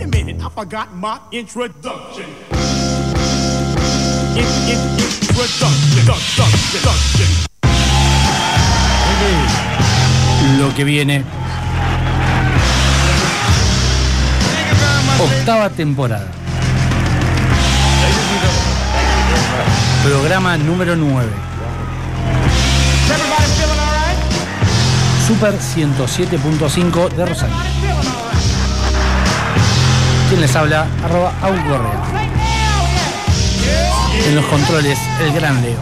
wait a minute, I forgot my introduction. In, in, introduction, introduction. Lo que viene. Octava temporada. Programa número 9. Super 107.5 de Rosario. ¿Quién les habla? Arroba Aun Correa. En los controles, el gran Leo.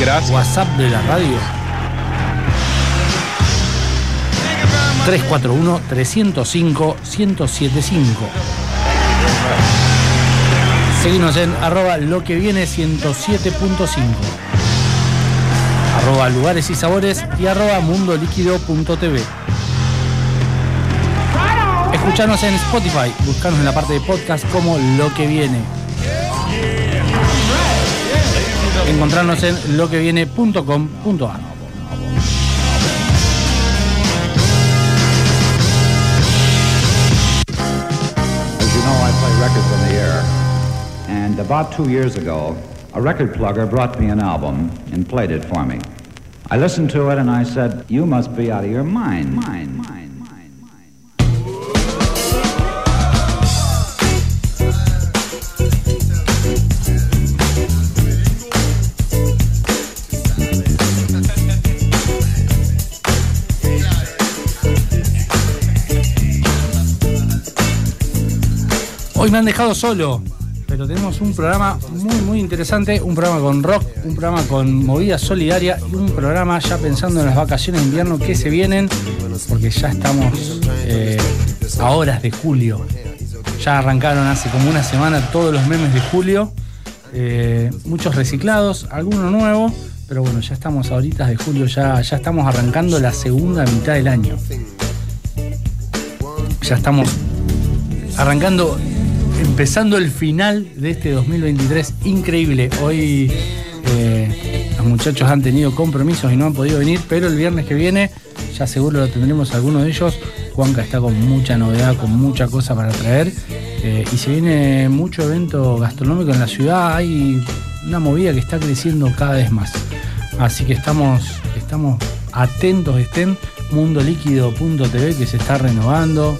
Gracias. WhatsApp de la radio. 341-305-1075. Seguimos en arroba lo que viene 107.5. Arroba lugares y sabores y arroba mundoliquido.tv. Escuchanos en Spotify, buscanos en la parte de podcast como lo que viene. Encontrarnos en loqueviene.com.ar. As you know, I play records on the air. And about two years ago, a record plugger brought me an album and played it for me. I listened to it and I said, You must be out of your mind, mind, Hoy me han dejado solo, pero tenemos un programa muy, muy interesante, un programa con rock, un programa con movida solidaria y un programa ya pensando en las vacaciones de invierno que se vienen, porque ya estamos eh, a horas de julio. Ya arrancaron hace como una semana todos los memes de julio, eh, muchos reciclados, algunos nuevos, pero bueno, ya estamos a horitas de julio, ya, ya estamos arrancando la segunda mitad del año. Ya estamos arrancando, empezando el final de este 2023 increíble. Hoy eh, los muchachos han tenido compromisos y no han podido venir, pero el viernes que viene ya seguro lo tendremos alguno de ellos. Juanca está con mucha novedad, con mucha cosa para traer. eh, y se viene mucho evento gastronómico en la ciudad. Hay una movida que está creciendo cada vez más. Así que estamos, estamos atentos, estén mundoliquido.tv que se está renovando.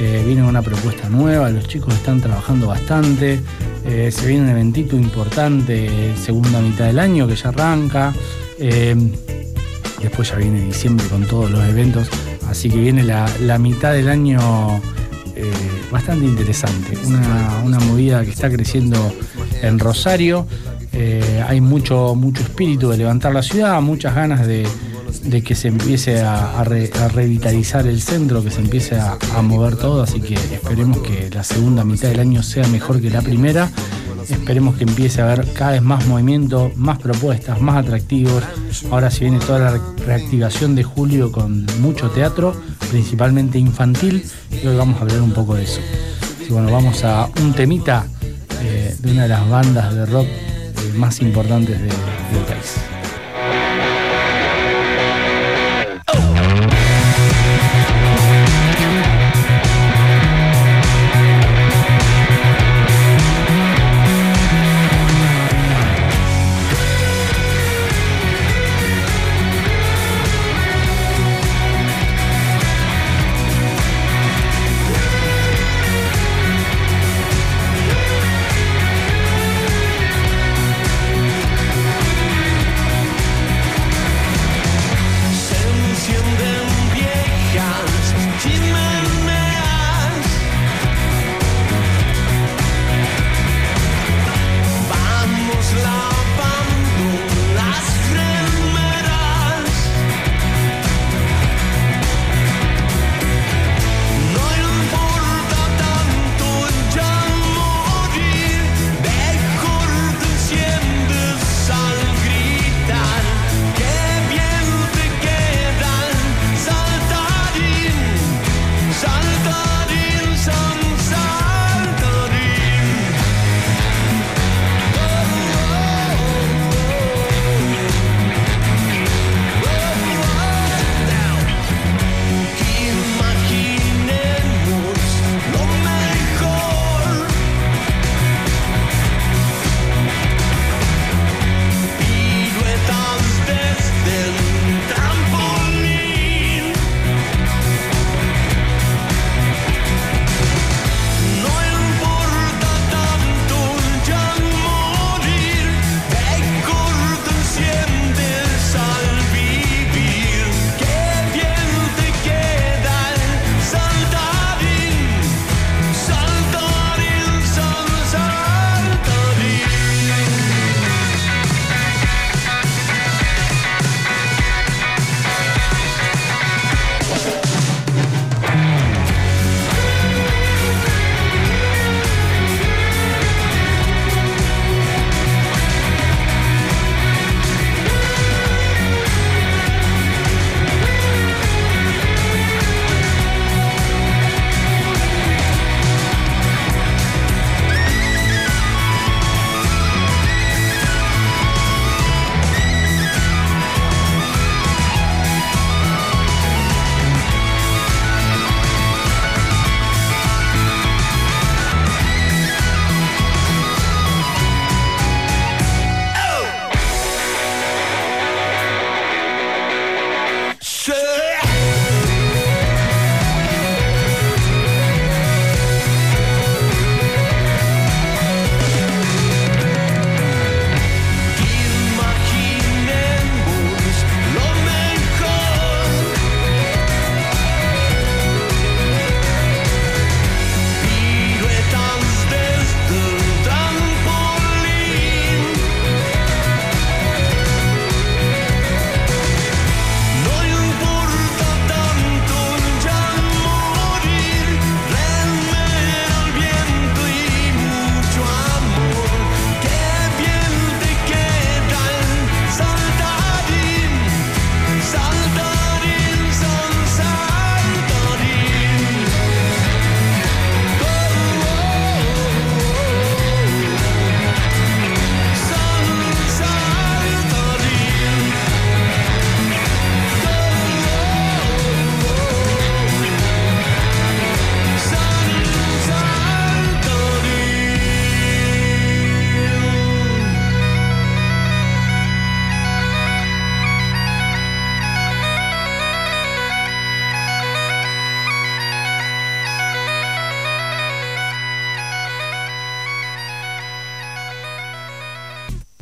Eh, viene una propuesta nueva, los chicos están trabajando bastante. eh, se viene un eventito importante, segunda mitad del año que ya arranca. eh, después ya viene diciembre con todos los eventos. Así que viene la, la mitad del año eh, bastante interesante. Una, una movida que está creciendo en Rosario. Eh, hay mucho, mucho espíritu de levantar la ciudad, muchas ganas de, de que se empiece a, a re- a revitalizar el centro, que se empiece a, mover todo, así que esperemos que la segunda mitad del año sea mejor que la primera. Esperemos que empiece a haber cada vez más movimiento, más propuestas, más atractivos. Ahora se viene toda la re- reactivación de julio con mucho teatro, principalmente infantil, y hoy vamos a hablar un poco de eso. Y bueno, vamos a un temita eh, de una de las bandas de rock eh, más importantes de- del país.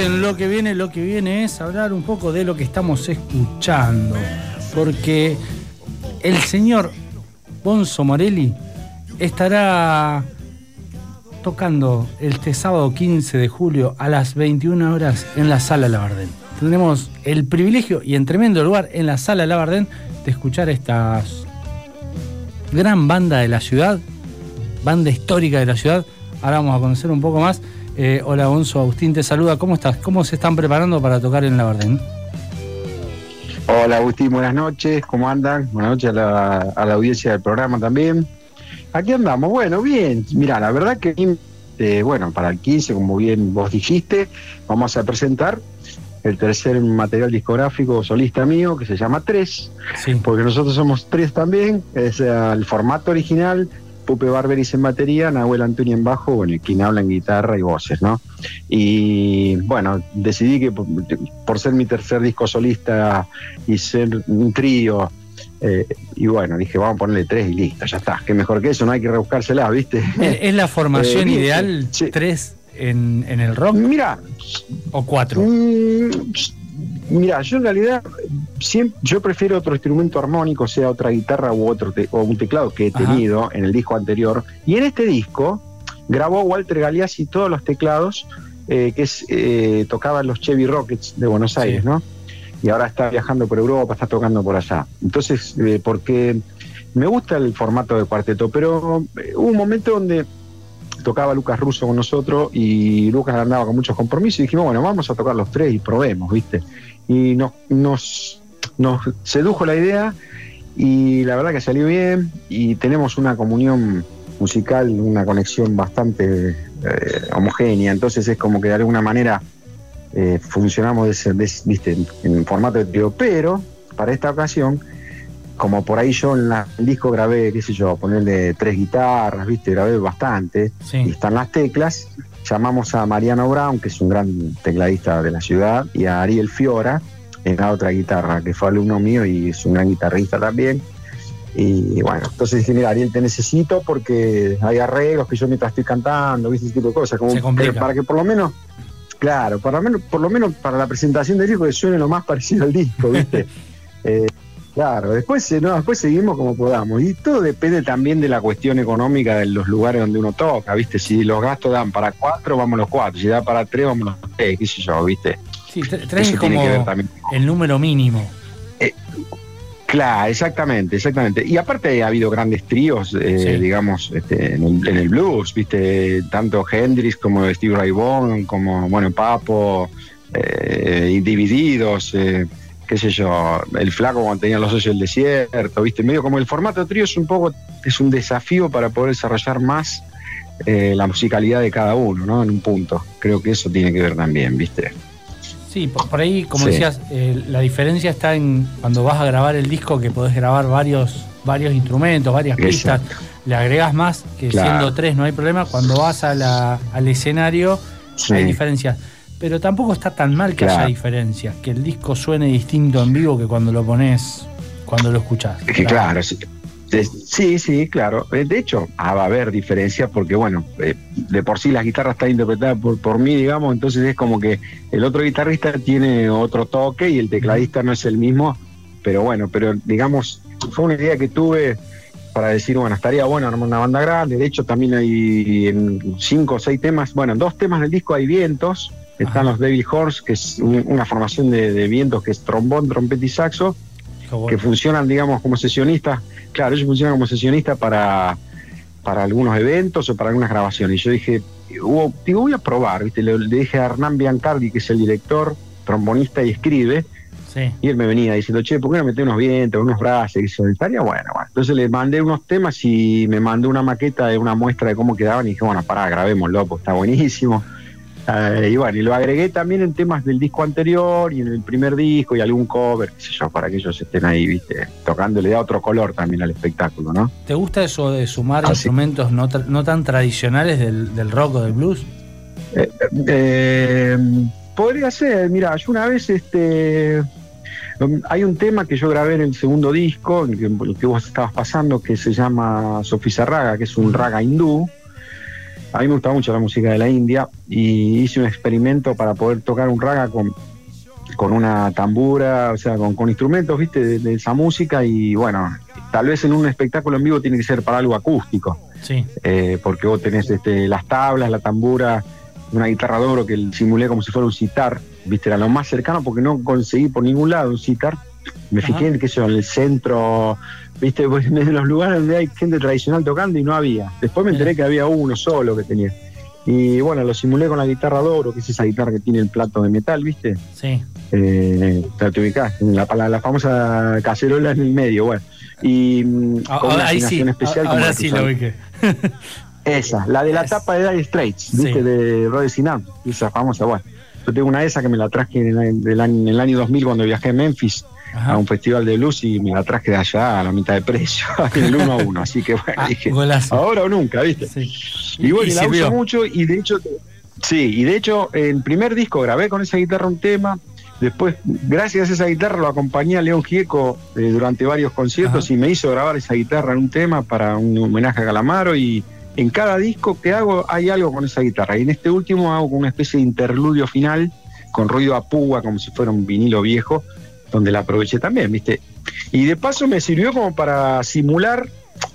En lo que viene. Lo que viene es hablar un poco de lo que estamos escuchando. Porque el señor Bonzo Morelli estará tocando este sábado 15 de julio a las 21 horas en la Sala Labardén. Tendremos el privilegio y en tremendo lugar en la Sala Labardén de escuchar esta gran banda de la ciudad, banda histórica de la ciudad. Ahora vamos a conocer un poco más. Eh, hola Bonzo, Agustín te saluda. ¿Cómo estás? ¿Cómo se están preparando para tocar en Labardén? Hola Agustín, buenas noches, ¿cómo andan? Buenas noches a la, a la audiencia del programa también. Aquí andamos, bueno, bien. Mira, la verdad que, eh, bueno, para el 15, como bien vos dijiste, vamos a presentar el tercer material discográfico solista mío, que se llama Tres, Sí. porque nosotros somos tres también, es el formato original, Pupe Barberis en batería, Nahuel Antonio en bajo, bueno, y quien habla en guitarra y voces, ¿no? Y bueno, decidí que por, ser mi tercer disco solista y ser un trío, eh, y bueno, dije, vamos a ponerle tres y listo, ya está, que mejor que eso, no hay que rebuscársela, ¿viste? ¿Es la formación Eh, bien, ideal sí. tres en, en el rock Mira, o cuatro? Mm, Mira, yo en realidad siempre, yo prefiero otro instrumento armónico, sea otra guitarra u otro te- o un teclado que he Ajá. tenido en el disco anterior. Y en este disco grabó Walter Galeazzi todos los teclados eh, que es, eh, tocaba en los Chevy Rockets de Buenos Sí. Aires, ¿no? Y ahora está viajando por Europa, está tocando por allá. Entonces, eh, porque me gusta el formato de cuarteto, pero eh, hubo un momento donde tocaba Lucas Russo con nosotros y Lucas andaba con muchos compromisos y dijimos, bueno, vamos a tocar los tres y probemos, ¿viste? Y nos, nos, nos sedujo la idea y la verdad que salió bien y tenemos una comunión musical, una conexión bastante eh, homogénea, entonces es como que de alguna manera eh, funcionamos de de ¿viste? En formato de trío, pero para esta ocasión como por ahí yo en la- el disco grabé, qué sé yo, ponerle tres guitarras, viste, grabé bastante, y están las teclas, llamamos a Mariano Brown, que es un gran tecladista de la ciudad, y a Ariel Fiora en la otra guitarra, que fue alumno mío y es un gran guitarrista también. Y bueno, entonces dije, mira, Ariel, te necesito porque hay arreglos que yo mientras estoy cantando, viste, ese tipo de cosas, como para que por lo menos, claro, por lo menos, por lo menos para la presentación del disco que suene lo más parecido al disco, viste. Eh, Claro, después, eh, no, después seguimos como podamos. Y todo depende también de la cuestión económica de los lugares donde uno toca, ¿viste? Si los gastos dan para cuatro, vamos los cuatro. Si da para tres, vamos los tres, qué sé yo, ¿viste? Sí, tre- tres es como que ver también. el número mínimo. Claro, exactamente, exactamente. Y aparte ha habido grandes tríos, eh, Sí. digamos, este, en, el, en el blues, ¿viste? Tanto Hendrix como Steve Ray Vaughan, como, bueno, Papo, eh, y Divididos, eh, qué sé yo, el flaco cuando tenía los socios del desierto, ¿viste? Medio como el formato de trío es un poco, es un desafío para poder desarrollar más eh, la musicalidad de cada uno, ¿no? En un punto. Creo que eso tiene que ver también, ¿viste? Sí, por, por ahí, como Sí. decías, eh, la diferencia está en cuando vas a grabar el disco que podés grabar varios, varios instrumentos, varias pistas, Exacto. le agregas más, que Claro. siendo tres no hay problema. Cuando vas a la- al escenario Sí. hay diferencias. Pero tampoco está tan mal que Claro. haya diferencias, que el disco suene distinto en vivo que cuando lo pones, cuando lo escuchás. Es que claro, sí, sí, sí, claro. Eh, De hecho, ah, va a haber diferencias porque, bueno, eh, de por sí las guitarras están interpretadas por, por mí, digamos, entonces es como que el otro guitarrista tiene otro toque y el tecladista no es el mismo, pero bueno, pero digamos, fue una idea que tuve para decir, bueno, estaría bueno armar una banda grande. De hecho, también hay en cinco o seis temas, bueno, en dos temas del disco hay vientos. Están Ajá. los Baby Horse, que es un- una formación de, de vientos que es trombón, trompeta y saxo. Bueno. que funcionan, digamos, como sesionistas. Claro, ellos funcionan como sesionistas para, para algunos eventos o para algunas grabaciones. Y yo dije, hubo- digo, voy a probar, ¿viste? Le, le dije a Hernán Biancardi, que es el director, trombonista y escribe, Sí. y él me venía diciendo, che, ¿por qué no metés unos vientos, unos brazos? Y dice, estaría bueno, bueno. Entonces le mandé unos temas y me mandó una maqueta de una muestra de cómo quedaban y dije, bueno, pará, grabémoslo, pues está buenísimo. Eh, y bueno, y lo agregué también en temas del disco anterior y en el primer disco y algún cover, qué sé yo, para que ellos estén ahí, viste, tocando, le da otro color también al espectáculo, ¿no? ¿Te gusta eso de sumar Ah, instrumentos no, tra- no tan tradicionales del, del rock o del blues? Eh, podría ser, mira, yo una vez este hay un tema que yo grabé en el segundo disco, el que, el que vos estabas pasando, que se llama Sofisa Raga, que es un raga hindú. A mí me gusta mucho la música de la India y hice un experimento para poder tocar un raga con, con una tambura, o sea, con, con instrumentos, viste, de, de esa música y bueno, tal vez en un espectáculo en vivo tiene que ser para algo acústico Sí. eh, porque vos tenés este, las tablas, la tambura, una guitarra de oro que simulé como si fuera un sitar, viste, era lo más cercano porque no conseguí por ningún lado un sitar. Me fijé en, qué sé yo, en el centro, viste, pues, en los lugares donde hay gente tradicional tocando y no había. Después me enteré que había uno solo que tenía. Y bueno, lo simulé con la guitarra de oro, que es esa guitarra que tiene el plato de metal, viste. Sí. Eh, te ubicás, la, la, la famosa cacerola en el medio, bueno. Y mm, Ah, con una ahí sí. especial. como Ahora la que sí lo ubiqué. Esa, la de la Es- tapa de Dire Straits, Sí. ¿viste? De Roddy Sinam, esa famosa, bueno. Yo tengo una de esas que me la traje en el, en el año 2000 cuando viajé a Memphis a un festival de blues y me la traje de allá a la mitad de precio, en el uno a uno. Así que bueno, Ah, dije, golazo. ahora o nunca, ¿viste? Sí. Y bueno, Y la uso mucho y de hecho, sí, y de hecho, el primer disco grabé con esa guitarra un tema. Después, gracias a esa guitarra, lo acompañé a León Gieco eh, durante varios conciertos Ajá. y me hizo grabar esa guitarra en un tema para un homenaje a Calamaro. Y en cada disco que hago hay algo con esa guitarra. Y en este último hago una especie de interludio final con ruido a púa, como si fuera un vinilo viejo, donde la aproveché también, ¿viste? Y de paso me sirvió como para simular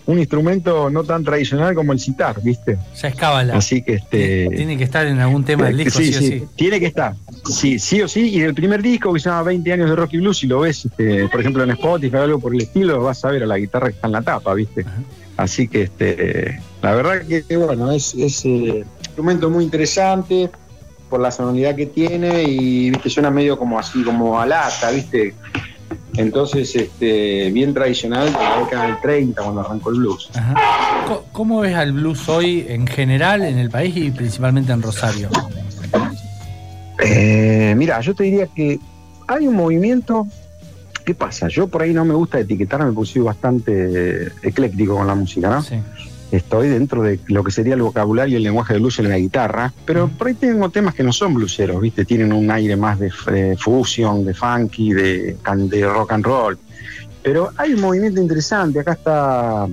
un instrumento no tan tradicional como el sitar, ¿viste? Ya es cábala. Así que este. Tiene que estar en algún tema del disco, sí, o sí. Tiene que estar. Sí, sí o sí. Y el primer disco que se llama 20 años de rock y blues, si lo ves, este, por ejemplo, en Spotify o algo por el estilo, vas a ver a la guitarra que está en la tapa, ¿viste? Ajá. Así que este, la verdad que bueno, es, es eh, un instrumento muy interesante por la sonoridad que tiene y viste, suena medio como así, como a lata, ¿viste? Entonces, este, bien tradicional de la década del 30 cuando arrancó el blues. Ajá. ¿Cómo ves al blues hoy en general en el país y principalmente en Rosario? Eh, mira, yo te diría que hay un movimiento. ¿Qué pasa? Yo por ahí no me gusta etiquetarme porque soy bastante ecléctico con la música, ¿no? Sí. Estoy dentro de lo que sería el vocabulario y el lenguaje de blues en la guitarra, pero por ahí tengo temas que no son blueseros, ¿viste? Tienen un aire más de, de fusion, de funky, de, de rock and roll. Pero hay un movimiento interesante. Acá está.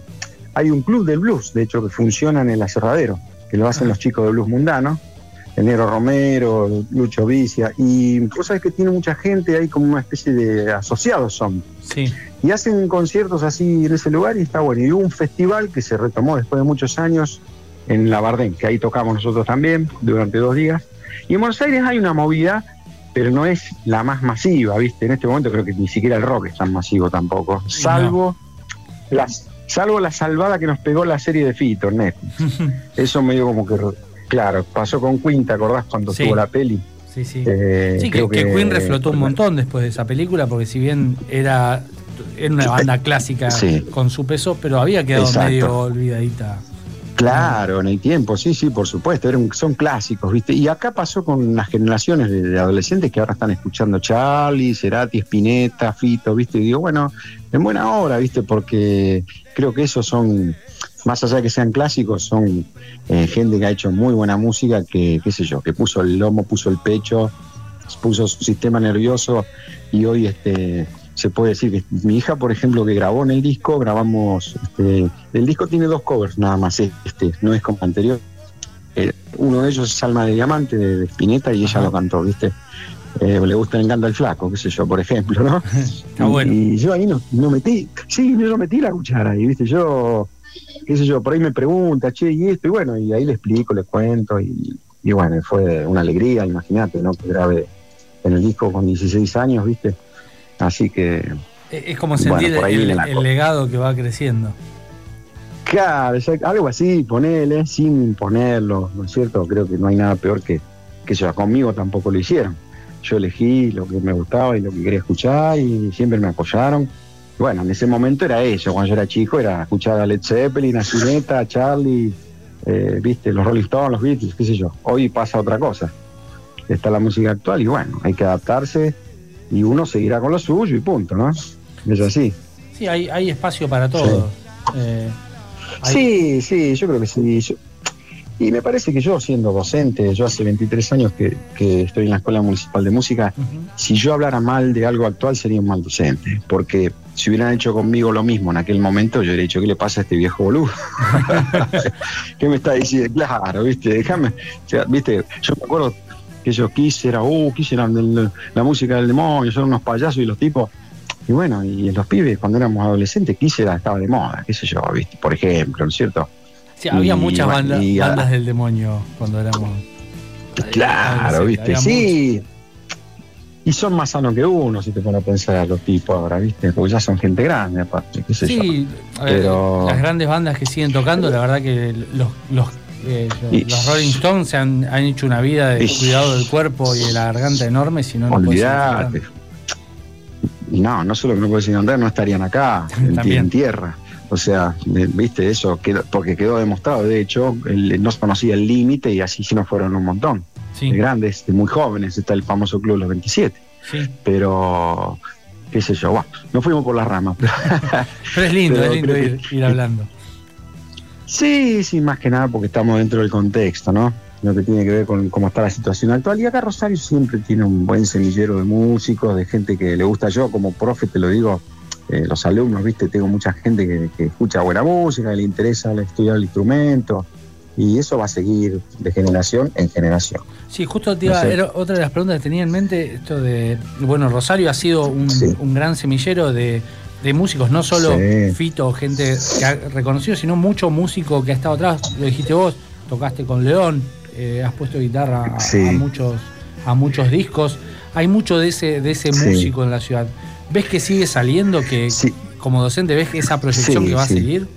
Hay un club del blues, de hecho, que funciona en el aserradero, que lo hacen los chicos de blues mundano. El Negro Romero, Lucho Vicia, y vos sabés que tiene mucha gente, hay como una especie de asociados son, Sí. Y hacen conciertos así en ese lugar y está bueno. Y hubo un festival que se retomó después de muchos años en La Bardén, que ahí tocamos nosotros también durante dos días. Y en Buenos Aires hay una movida, pero no es la más masiva, ¿viste? En este momento creo que ni siquiera el rock es tan masivo tampoco, salvo, las, salvo la salvada que nos pegó la serie de Fito, Netflix. Eso medio como que, claro, pasó con Queen, ¿te acordás cuando Sí. tuvo la peli? Sí, sí. Eh, Sí, que, que Queen reflotó un montón después de esa película, porque si bien era, era una banda clásica Sí. con su peso, pero había quedado Exacto. medio olvidadita. Claro, en el tiempo, sí, sí, por supuesto, eran, son clásicos, ¿viste? Y acá pasó con las generaciones de, de adolescentes que ahora están escuchando Charlie, Cerati, Spinetta, Fito, ¿viste? Y digo, bueno, en buena hora, ¿viste? Porque creo que esos son, más allá de que sean clásicos, son eh, gente que ha hecho muy buena música, que, qué sé yo, que puso el lomo, puso el pecho, puso su sistema nervioso y hoy este se puede decir que mi hija, por ejemplo, que grabó en el disco, grabamos, este, el disco tiene dos covers nada más, este, no es como anterior. Eh, uno de ellos es Alma de Diamante de, de Spinetta y ella lo cantó, ¿viste? Eh, le gusta, le encanta el flaco, qué sé yo, por ejemplo, ¿no? Está y, bueno. y yo ahí no, no metí, sí, yo metí la cuchara ahí, ¿viste? Yo, qué sé yo, por ahí me pregunta, che, y esto, y bueno, y ahí le explico, le cuento, y, y bueno, fue una alegría, imagínate, ¿no? Que grabé en el disco con 16 años, ¿viste? Así que, Es como sentir Bueno, el, legado que va creciendo. Claro, algo así, ponele, sin imponerlo, ¿no es cierto? Creo que no hay nada peor que que eso, conmigo tampoco lo hicieron. Yo elegí lo que me gustaba y lo que quería escuchar y siempre me apoyaron. Bueno, en ese momento era eso, cuando yo era chico era escuchar a Led Zeppelin, a Spinetta, a Charlie, eh, viste, los Rolling Stones, los Beatles, qué sé yo. Hoy pasa otra cosa. Está la música actual y bueno, hay que adaptarse y uno seguirá con lo suyo y punto, ¿no? Es así. Sí, hay, hay espacio para todo. Eh, hay- Sí, sí, yo creo que sí. Yo- y me parece que yo, siendo docente, yo hace 23 años que, que estoy en la Escuela Municipal de Música, si yo hablara mal de algo actual sería un mal docente, porque si hubieran hecho conmigo lo mismo en aquel momento, yo hubiera dicho, ¿qué le pasa a este viejo boludo? ¿Qué me está diciendo? Claro, viste, déjame, o sea, viste, yo me acuerdo que ellos quisieran, uh, quisieran del- la música del demonio, son unos payasos y los tipos, y bueno, y los pibes cuando éramos adolescentes, quisiera estaba de moda, qué sé yo, viste, por ejemplo, ¿no es cierto? Sí, había y muchas bandas, y, bandas del demonio cuando éramos. Claro, viste, sí. Y son más sanos que uno, si te pones a pensar los tipos ahora, viste, porque ya son gente grande, aparte, qué sé yo. Sí, a ver, Pero- las grandes bandas que siguen tocando, la verdad que los, los, eh, Y- los Rolling Stones se han, han hecho una vida de Y- cuidado del cuerpo y de la garganta enorme, si no, no. Y no, no solo que no puedes encontrar, no estarían acá, en, tierra. O sea, de- viste, eso, quedó- porque quedó demostrado, de hecho, el- no se conocía el límite y así sí nos fueron un montón. Sí, De grandes, de muy jóvenes, está el famoso Club Los 27. sí. Pero, qué sé yo, bueno, nos fuimos por las ramas. pero- Pero es lindo, Pero es lindo creo ir, que- ir hablando. Sí, sí, más que nada porque estamos dentro del contexto, ¿no? Lo que tiene que ver con cómo está la situación actual. Y acá Rosario siempre tiene un buen semillero de músicos, de gente que le gusta. Yo, como profe, te lo digo, eh, los alumnos, ¿viste? Tengo mucha gente que, que escucha buena música, que le interesa estudiar el instrumento. Y eso va a seguir de generación en generación. Sí, justo te iba, No sé. era otra de las preguntas que tenía en mente, esto de, bueno, Rosario ha sido un, Sí. un gran semillero de, de músicos, no solo Sí. Fito, gente que ha reconocido, sino mucho músico que ha estado atrás, lo dijiste vos, tocaste con León, eh, has puesto guitarra a, Sí. a muchos, a muchos discos, hay mucho de ese, de ese Sí. músico en la ciudad. ¿Ves que sigue saliendo, que como docente ves esa proyección que va a seguir?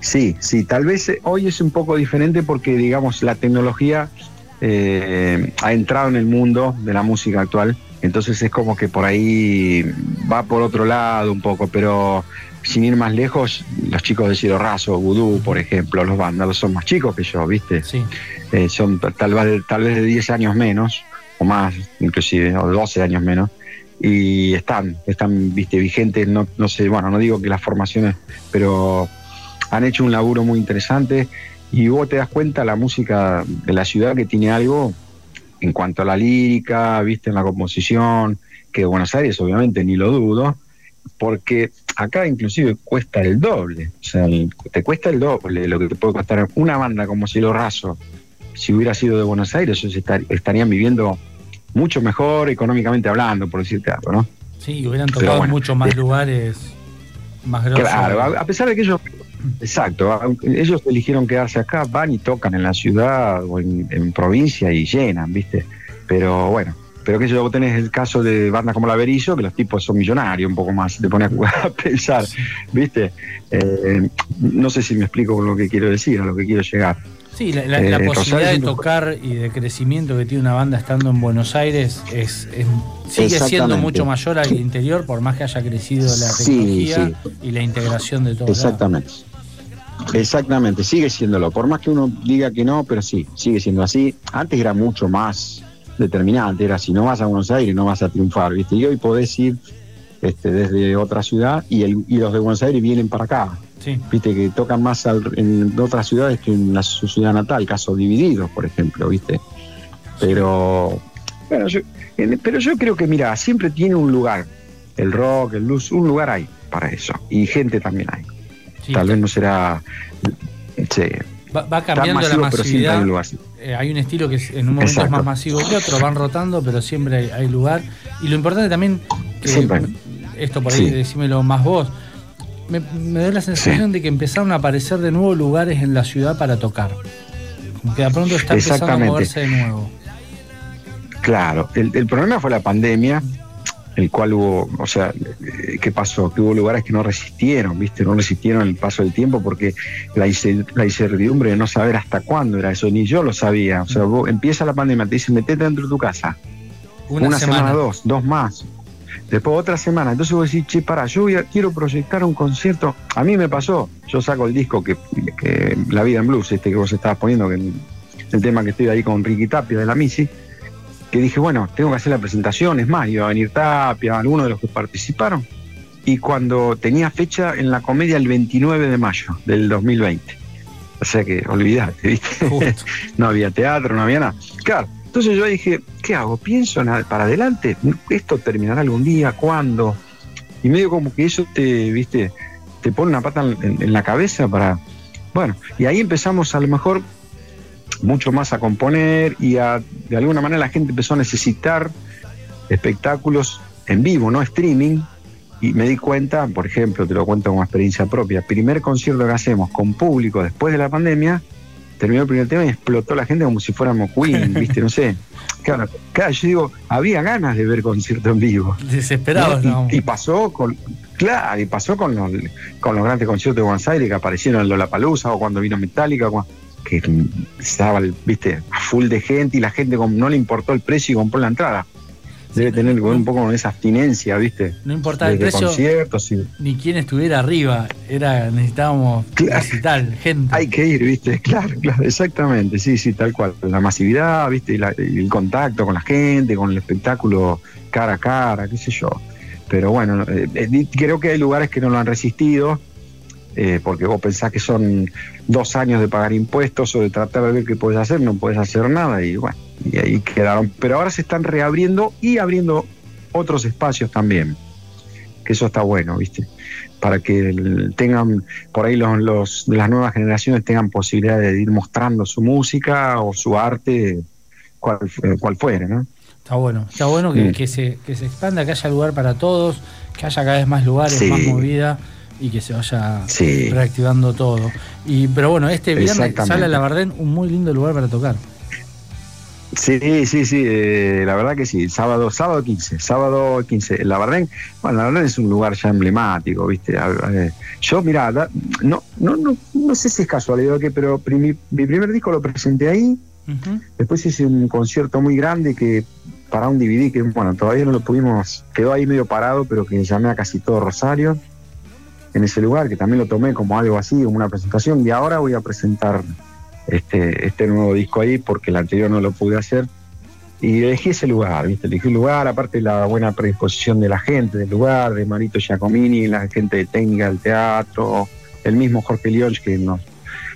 Sí, sí, tal vez eh, hoy es un poco diferente porque, digamos, la tecnología eh, ha entrado en el mundo de la música actual, entonces es como que por ahí va por otro lado un poco, pero sin ir más lejos, los chicos de Cielo Raso, Vudú, por ejemplo, los vándalos son más chicos que yo, ¿viste? Sí, Eh, son tal vez, tal vez de 10 años menos, o más, inclusive, o 12 años menos, y están, están, viste, vigentes, no, no sé, bueno, no digo que las formaciones, pero han hecho un laburo muy interesante y vos te das cuenta la música de la ciudad que tiene algo en cuanto a la lírica, viste, en la composición, que Buenos Aires obviamente ni lo dudo, porque acá inclusive cuesta el doble, o sea, te cuesta el doble lo que te puede costar una banda como Cielo Raso, si hubiera sido de Buenos Aires, ellos estar- estarían viviendo mucho mejor económicamente hablando, por decirte algo, ¿no? sí, hubieran tocado en bueno, muchos más lugares más grosos. Claro, a, pesar de que ellos, exacto, ellos eligieron quedarse acá, van y tocan en la ciudad o en, en provincia y llenan, ¿viste? Pero bueno, pero que yo vos tenés el caso de bandas como La Berizo, que los tipos son millonarios un poco más, te pones a, a pensar, ¿viste? Eh, no sé si me explico con lo que quiero decir, a lo que quiero llegar. Sí, la, la- Eh, la posibilidad de tocar y de crecimiento que tiene una banda estando en Buenos Aires es, es- sigue siendo mucho mayor al interior, por más que haya crecido la Sí, tecnología y la integración de todo. Exactamente. Exactamente, sigue siéndolo. Por más que uno diga que no, pero sí, sigue siendo así. Antes era mucho más determinante, era si no vas a Buenos Aires no vas a triunfar, ¿viste? Y hoy podés ir este, desde otra ciudad y, el- y los de Buenos Aires vienen para acá. Sí, Viste que tocan más al- en otras ciudades que en la, su ciudad natal, caso divididos, por ejemplo, ¿viste? Pero, bueno, yo, pero yo creo que, mira, siempre tiene un lugar. El rock, el blues, un lugar hay para eso. Y gente también hay. sí. Tal vez no será sí, Va, va cambiando masivo, la masividad. hay. Eh, hay un estilo que es- en un momento es más masivo que otro, van rotando, pero siempre hay, hay lugar. Y lo importante también, que esto por ahí Sí. decímelo más vos, me, me da la sensación de que empezaron a aparecer de nuevo lugares en la ciudad para tocar. Como que de pronto está empezando a moverse de nuevo. Claro, el, el problema fue la pandemia, el cual hubo, o sea, eh, ¿qué pasó? Que hubo lugares que no resistieron, ¿viste? No resistieron el paso del tiempo porque la, ince- la incertidumbre de no saber hasta cuándo era eso, ni yo lo sabía. O sea, vos, empieza la pandemia, te dicen, metete dentro de tu casa. Una, semana. dos, dos más. Después otra semana. Entonces vos decís, che, para, yo voy a- quiero proyectar un concierto. A mí me pasó, yo saco el disco que, que La Vida en Blues, este que vos estabas poniendo, que el, el tema que estoy ahí con Ricky Tapia de la Misi, que dije, bueno, tengo que hacer la presentación, es más, iba a venir Tapia, algunos de los que participaron. Y cuando tenía fecha en la comedia el 29 de mayo del 2020. O sea que olvidate, ¿viste? No había teatro, no había nada. Claro, entonces yo dije, ¿qué hago? ¿Pienso en- para adelante? ¿Esto terminará algún día? ¿Cuándo? Y medio como que eso te, viste, te pone una pata en, en la cabeza para... Bueno, y ahí empezamos a lo mejor mucho más a componer y a, de alguna manera la gente empezó a necesitar espectáculos en vivo, no streaming. Y me di cuenta, por ejemplo, te lo cuento como experiencia propia, primer concierto que hacemos con público después de la pandemia, terminó el primer tema y explotó la gente como si fuéramos Queen, ¿viste? No sé. Claro, claro, yo digo, había ganas de ver concierto en vivo. Desesperados, ¿no? Y, y pasó con, claro, y pasó con los, con los grandes conciertos de Buenos Aires que aparecieron en Lollapalooza o cuando vino Metallica, cua- que estaba, viste, a full de gente y la gente no le importó el precio y compró la entrada. Debe tener un poco esa abstinencia, viste, No importaba el precio conciertos y ni quién estuviera arriba. Era, necesitábamos Claro. visitar gente. hay que ir, viste, claro, claro, exactamente, sí, sí, tal cual. La masividad, viste, y, la- el contacto con la gente, con el espectáculo cara a cara, qué sé yo. Pero bueno, eh, eh, creo que hay lugares que no lo han resistido, eh, porque vos pensás que son dos años de pagar impuestos o de tratar de ver qué puedes hacer, no puedes hacer nada y bueno, y ahí quedaron. Pero ahora se están reabriendo y abriendo otros espacios también, que eso está bueno, viste, para que tengan por ahí los, los- las nuevas generaciones tengan posibilidad de ir mostrando su música o su arte, cual, eh, cual fuere, ¿no? Está bueno, está bueno que, Mm. que se, que se expanda, que haya lugar para todos, que haya cada vez más lugares, Sí. más movida y que se vaya Sí. reactivando todo. Y, pero bueno, este viernes sale a la Bardén un muy lindo lugar para tocar. Sí, sí, sí, eh, la verdad que sí, sábado, sábado 15, sábado 15, la Bardén, bueno, la Bardén es un lugar ya emblemático, ¿viste? A- yo, mira, no, no, no, no sé si es casualidad o qué, pero mi, mi primer disco lo presenté ahí. Después hice un concierto muy grande que para un DVD que, bueno, todavía no lo pudimos, quedó ahí medio parado, pero que llamé a casi todo Rosario en ese lugar, que también lo tomé como algo así, como una presentación, y ahora voy a presentar este, este nuevo disco ahí porque el anterior no lo pude hacer. Y elegí ese lugar, ¿viste? Elegí el lugar, aparte de la buena predisposición de la gente del lugar, de Marito Giacomini, la gente de técnica del teatro, el mismo Jorge Lionch que nos,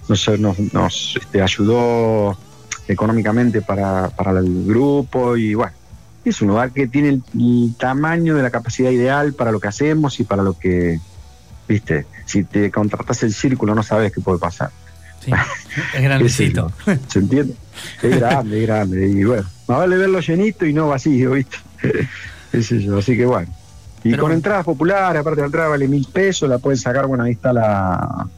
nos, nos, nos, este, ayudó económicamente para, para el grupo y bueno, es un lugar que tiene el, el tamaño de la capacidad ideal para lo que hacemos y para lo que, viste, si te contratas el círculo no sabes qué puede pasar. Sí, es grandecito. ¿Se entiende? Es grande, es grande. Y bueno, más vale verlo llenito y no vacío, ¿viste? Es eso, así que bueno. Y Pero con bueno. entradas populares, aparte la entrada vale mil pesos, la pueden sacar, bueno, ahí está la.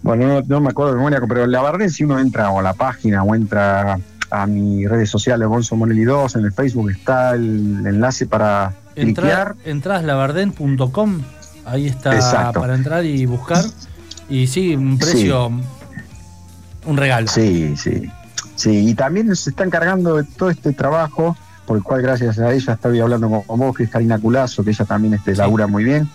Bueno, no, no me acuerdo de memoria, pero la Bardén, si uno entra o a la página o entra a mis redes sociales, Gonzo Monelli 2, en el Facebook está el enlace para Entra, cliquear. entras lavarden.com, ahí está Exacto. para entrar y buscar. Y sí, un precio, un regalo. Sí, sí. Sí, y también se está encargando de todo este trabajo, por el cual gracias a ella estoy hablando con, vos, que es Karina Culazo, que ella también este, Sí. labura muy bien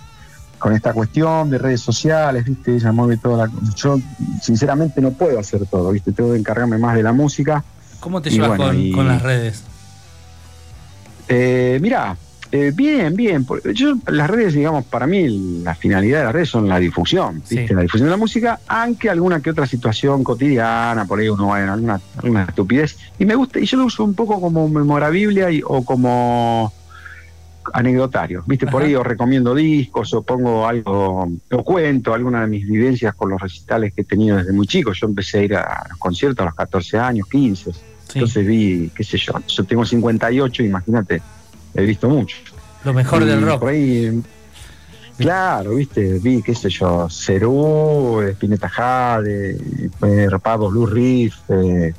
con esta cuestión de redes sociales, ¿viste? Ella mueve toda la... Yo, sinceramente, no puedo hacer todo, ¿viste? Tengo que encargarme más de la música. ¿Cómo te llevas bueno, con, y- con las redes? Eh, mirá, eh, bien, bien. Yo, las redes, digamos, para mí la finalidad de las redes son la difusión, ¿viste? Sí. La difusión de la música, aunque alguna que otra situación cotidiana, por ahí uno va en alguna, alguna estupidez. Y me gusta, y yo lo uso un poco como memorabilia y, o como anecdotario, ¿viste? Por Ajá. ahí os recomiendo discos o pongo algo, o cuento alguna de mis vivencias con los recitales que he tenido desde muy chico. Yo empecé a ir a los conciertos a los 14 años, 15. Sí, Entonces vi, qué sé yo, yo tengo 58, imagínate, he visto mucho. lo mejor del rock. Por ahí, claro, viste, vi, qué sé yo, Cerú, Spinetta Jade, eh, Pablo Blue Riff, eh,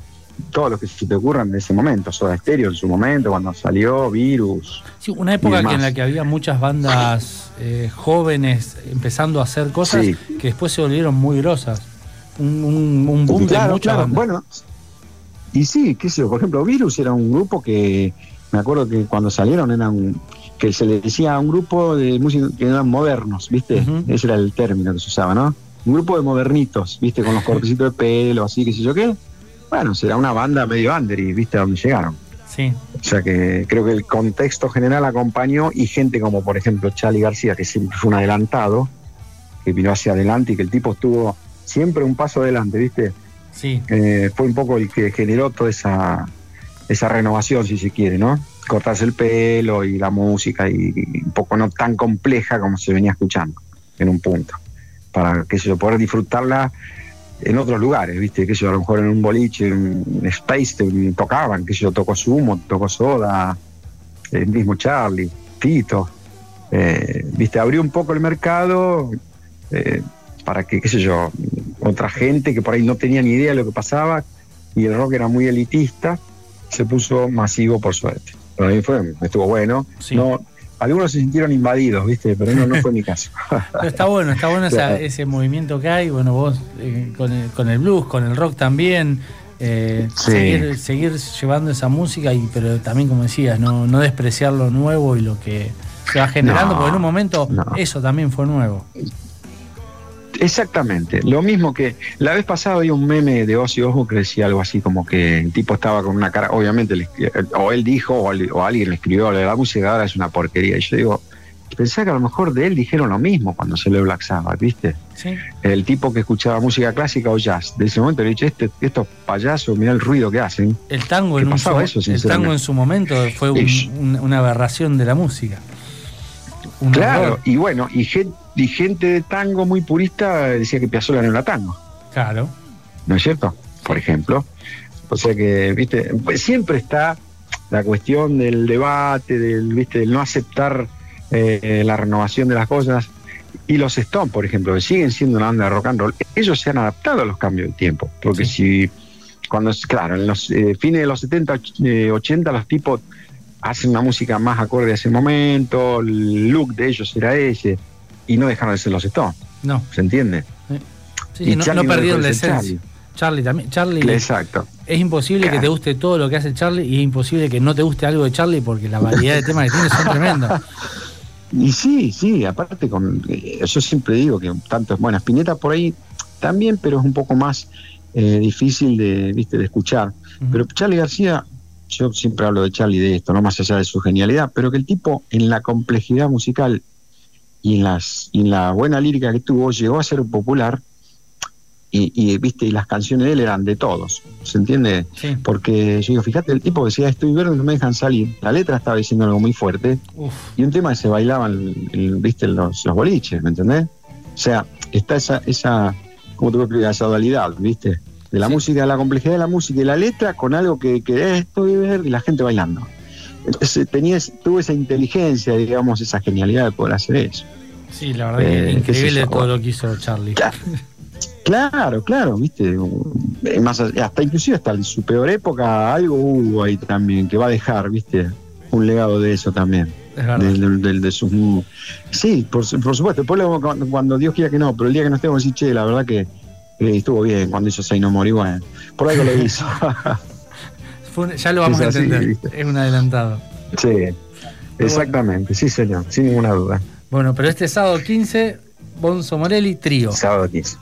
todos los que se te ocurran de ese momento, Soda Stereo en su momento, cuando salió, Virus. Sí, una época que en la que había muchas bandas eh, jóvenes empezando a hacer cosas Sí. que después se volvieron muy grosas. Un, un, un boom de Claro, muchas claro, bandas. bueno. Y sí, qué sé yo, por ejemplo, Virus era un grupo que, me acuerdo que cuando salieron eran, que se le decía a un grupo de música que eran modernos, ¿viste? Ese era el término que se usaba, ¿no? Un grupo de modernitos, ¿viste? Con los cortecitos de pelo, así, qué sé yo qué. Bueno, será una banda medio under y viste a dónde llegaron. Sí, O sea que creo que el contexto general acompañó y gente como por ejemplo Charlie García, que siempre fue un adelantado, que miró hacia adelante y que el tipo estuvo siempre un paso adelante, ¿viste? sí. Eh, fue un poco el que generó toda esa, esa renovación, si se quiere, ¿no? Cortarse el pelo y la música y, un poco no tan compleja como se venía escuchando en un punto, para que se poder disfrutarla en otros lugares, ¿viste? Que yo a lo mejor en un boliche, en Space te- tocaban, que yo tocó Sumo, tocó Soda, el mismo Charlie, Tito, eh, ¿viste? Abrió un poco el mercado eh, para que, qué sé yo, otra gente que por ahí no tenía ni idea de lo que pasaba y el rock era muy elitista, se puso masivo por suerte. Para mí fue, estuvo bueno. Sí. No, algunos se sintieron invadidos, ¿viste? Pero no, no fue mi caso. Pero está bueno, está bueno esa- ese movimiento que hay. Bueno, vos eh, con, el, con el blues, con el rock también. eh, Sí. seguir, seguir llevando esa música, y pero también, como decías, no, no despreciar lo nuevo y lo que se va generando, No, porque en un momento no. eso también fue nuevo. Exactamente, lo mismo que la vez pasada había un meme de Ozzy Osbourne que decía algo así como que el tipo estaba con una cara, obviamente, le o él dijo o, al- o alguien le escribió, la música ahora es una porquería. Y yo digo, pensé que a lo mejor de él dijeron lo mismo cuando se le Black Sabbath, ¿viste? ¿sí? El tipo que escuchaba música clásica o jazz, de ese momento le dije, este, estos payasos, mirá el ruido que hacen. El tango, ¿Qué en, un su, eso, el tango en su momento fue un- una aberración de la música. Un Claro, horror. y bueno, y, gen- y gente de tango muy purista decía que Piazzolla no era tango. Claro. ¿no es cierto? Por ejemplo. O sea que, viste, siempre está la cuestión del debate, del, viste, del no aceptar eh, la renovación de las cosas. Y los Stones, por ejemplo, que siguen siendo una banda de rock and roll, ellos se han adaptado a los cambios del tiempo. Porque si, cuando, claro, en los eh, fines de los 70, och- eh, 80, los tipos hacen una música más acorde a ese momento, el look de ellos era ese, y no dejaron de ser los Stones, No, ¿se entiende? sí, Y no, no perdieron la esencia. Charlie, también. Charlie Exacto. es imposible que te guste todo lo que hace Charlie y es imposible que no te guste algo de Charlie porque la variedad de temas que tiene son tremendos. Y sí, sí, aparte con eh, yo siempre digo que tanto es buena Spinetta por ahí también, pero es un poco más eh, difícil de, viste, de escuchar. Pero Charlie García, yo siempre hablo de Charlie de esto, no más allá de su genialidad, pero que el tipo en la complejidad musical y en las y en la buena lírica que tuvo llegó a ser popular y, y, viste y las canciones de él eran de todos, ¿se entiende? Sí. Porque yo digo, fíjate, el tipo decía estoy verde, no me dejan salir. La letra estaba diciendo algo muy fuerte Uf, y un tema que se bailaban, viste, los, los boliches, ¿me entendés? O sea, está esa, esa, ¿cómo te explicar? Esa dualidad, ¿viste? De la Sí. música, la complejidad de la música y la letra con algo que, que eh, estoy verde y la gente bailando. Entonces tenía, tuvo esa inteligencia, digamos, esa genialidad de poder hacer eso. sí, la verdad que Eh, sé increíble todo lo que hizo Charlie. Claro, claro, claro, viste. Más allá- hasta inclusive hasta en su peor época algo hubo ahí también que va a dejar, viste, un legado de eso también. Del- del- de sus sí por, su- por supuesto después cuando, cuando Dios quiera que no pero el día que no estemos decir che la verdad que eh, estuvo bien cuando hizo Say No More y bueno por algo lo hizo Fue ya lo vamos Es a así, entender. ¿viste? Es un adelantado. sí exactamente sí señor sin ninguna duda Bueno, pero este sábado 15, Bonzo Morelli, trío. sábado 15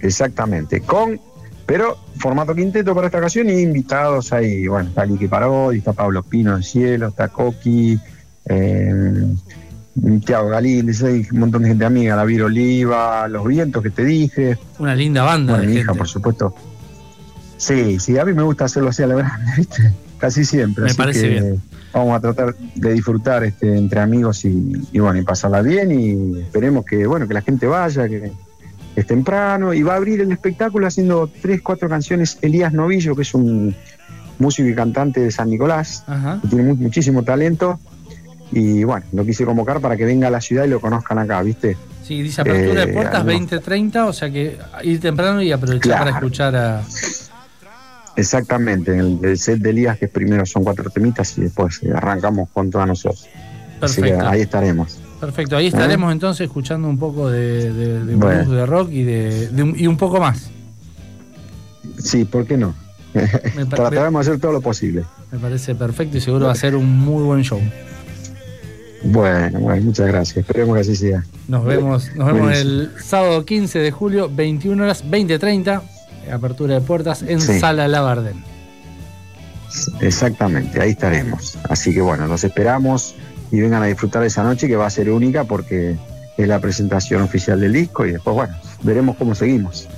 exactamente con pero formato quinteto para esta ocasión y invitados ahí bueno está Lique Parodi está Pablo Pino del Cielo está Coqui eh, Tiago Galíndez, hay un montón de gente amiga, David Oliva, Los Vientos que te dije, Una linda banda Bueno, de mi hija, por supuesto. Sí, sí, a mí me gusta hacerlo así a la grande, ¿viste? Casi siempre. Me así parece que bien. Vamos a tratar de disfrutar este, entre amigos y, y bueno, y pasarla bien y esperemos que, bueno, que la gente vaya, que es temprano y va a abrir el espectáculo haciendo tres, cuatro canciones Elías Novillo, que es un músico y cantante de San Nicolás, Ajá. que tiene mu- muchísimo talento y bueno, lo quise convocar para que venga a la ciudad y lo conozcan acá, ¿viste? Sí, dice apertura de Eh, puertas no. 20.30, o sea que ir temprano y aprovechar Claro. para escuchar a. Exactamente, en el, el set de Elías, que primero son cuatro temitas y después eh, arrancamos con todas nosotros. Así que Perfecto. ahí estaremos. Perfecto, ahí estaremos entonces escuchando un poco de, de, de Bueno. blues, de rock y de, y un poco más. Sí, ¿por qué no? Trataremos de hacer todo lo posible. me parece perfecto y seguro va a ser un muy buen show. Bueno, bueno, muchas gracias. Esperemos que así sea. Nos vemos, nos vemos Buenísimo. el sábado 15 de julio, 21 horas, 20.30, apertura de puertas en Sí. Sala Lavarden. Exactamente, ahí estaremos. Así que bueno, los esperamos y vengan a disfrutar de esa noche que va a ser única porque es la presentación oficial del disco y después, bueno, veremos cómo seguimos.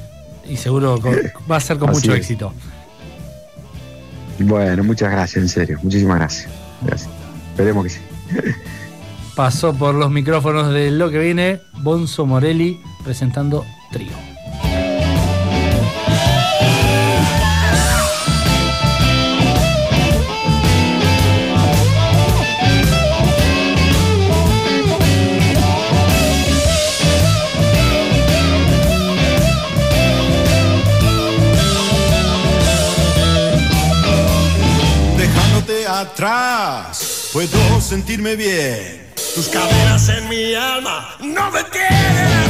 Y seguro con- va a ser con mucho es. éxito. Bueno, muchas gracias, en serio. Muchísimas gracias. Gracias. Esperemos que sí. Pasó por los micrófonos de lo que viene Bonzo Morelli presentando Trío. Puedo sentirme bien. Tus cadenas en mi alma no me tienen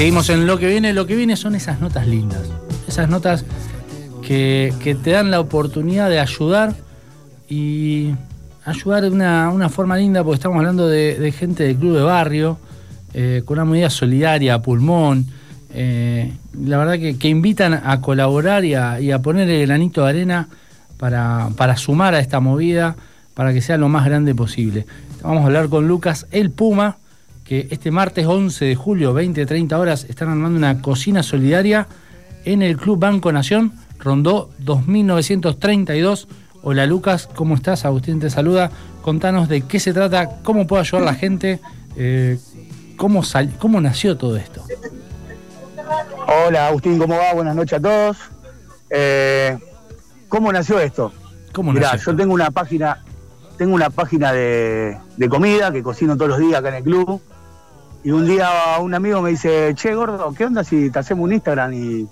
Seguimos en lo que viene. Lo que viene son esas notas lindas. Esas notas que, te dan la oportunidad de ayudar y ayudar de una, forma linda, porque estamos hablando de, gente del club de barrio, eh, con una medida solidaria, pulmón. eh, la verdad que, que invitan a colaborar y a, poner el granito de arena para sumar a esta movida, para que sea lo más grande posible. Vamos a hablar con Lucas El Puma, que este martes 11 de julio, 20-30 horas, están armando una cocina solidaria en el Club Banco Nación, Rondó 2932. Hola Lucas, ¿cómo estás? Agustín te saluda. Contanos de qué se trata, cómo puede ayudar la gente, eh, cómo, sal- cómo nació todo esto. Hola Agustín, ¿cómo va? Buenas noches a todos. Eh, ¿Cómo nació esto? ¿Cómo Mirá, nació? yo tengo una página, tengo una página de, de comida que cocino todos los días acá en el club. Y un día un amigo me dice, che gordo, ¿qué onda si te hacemos un Instagram y,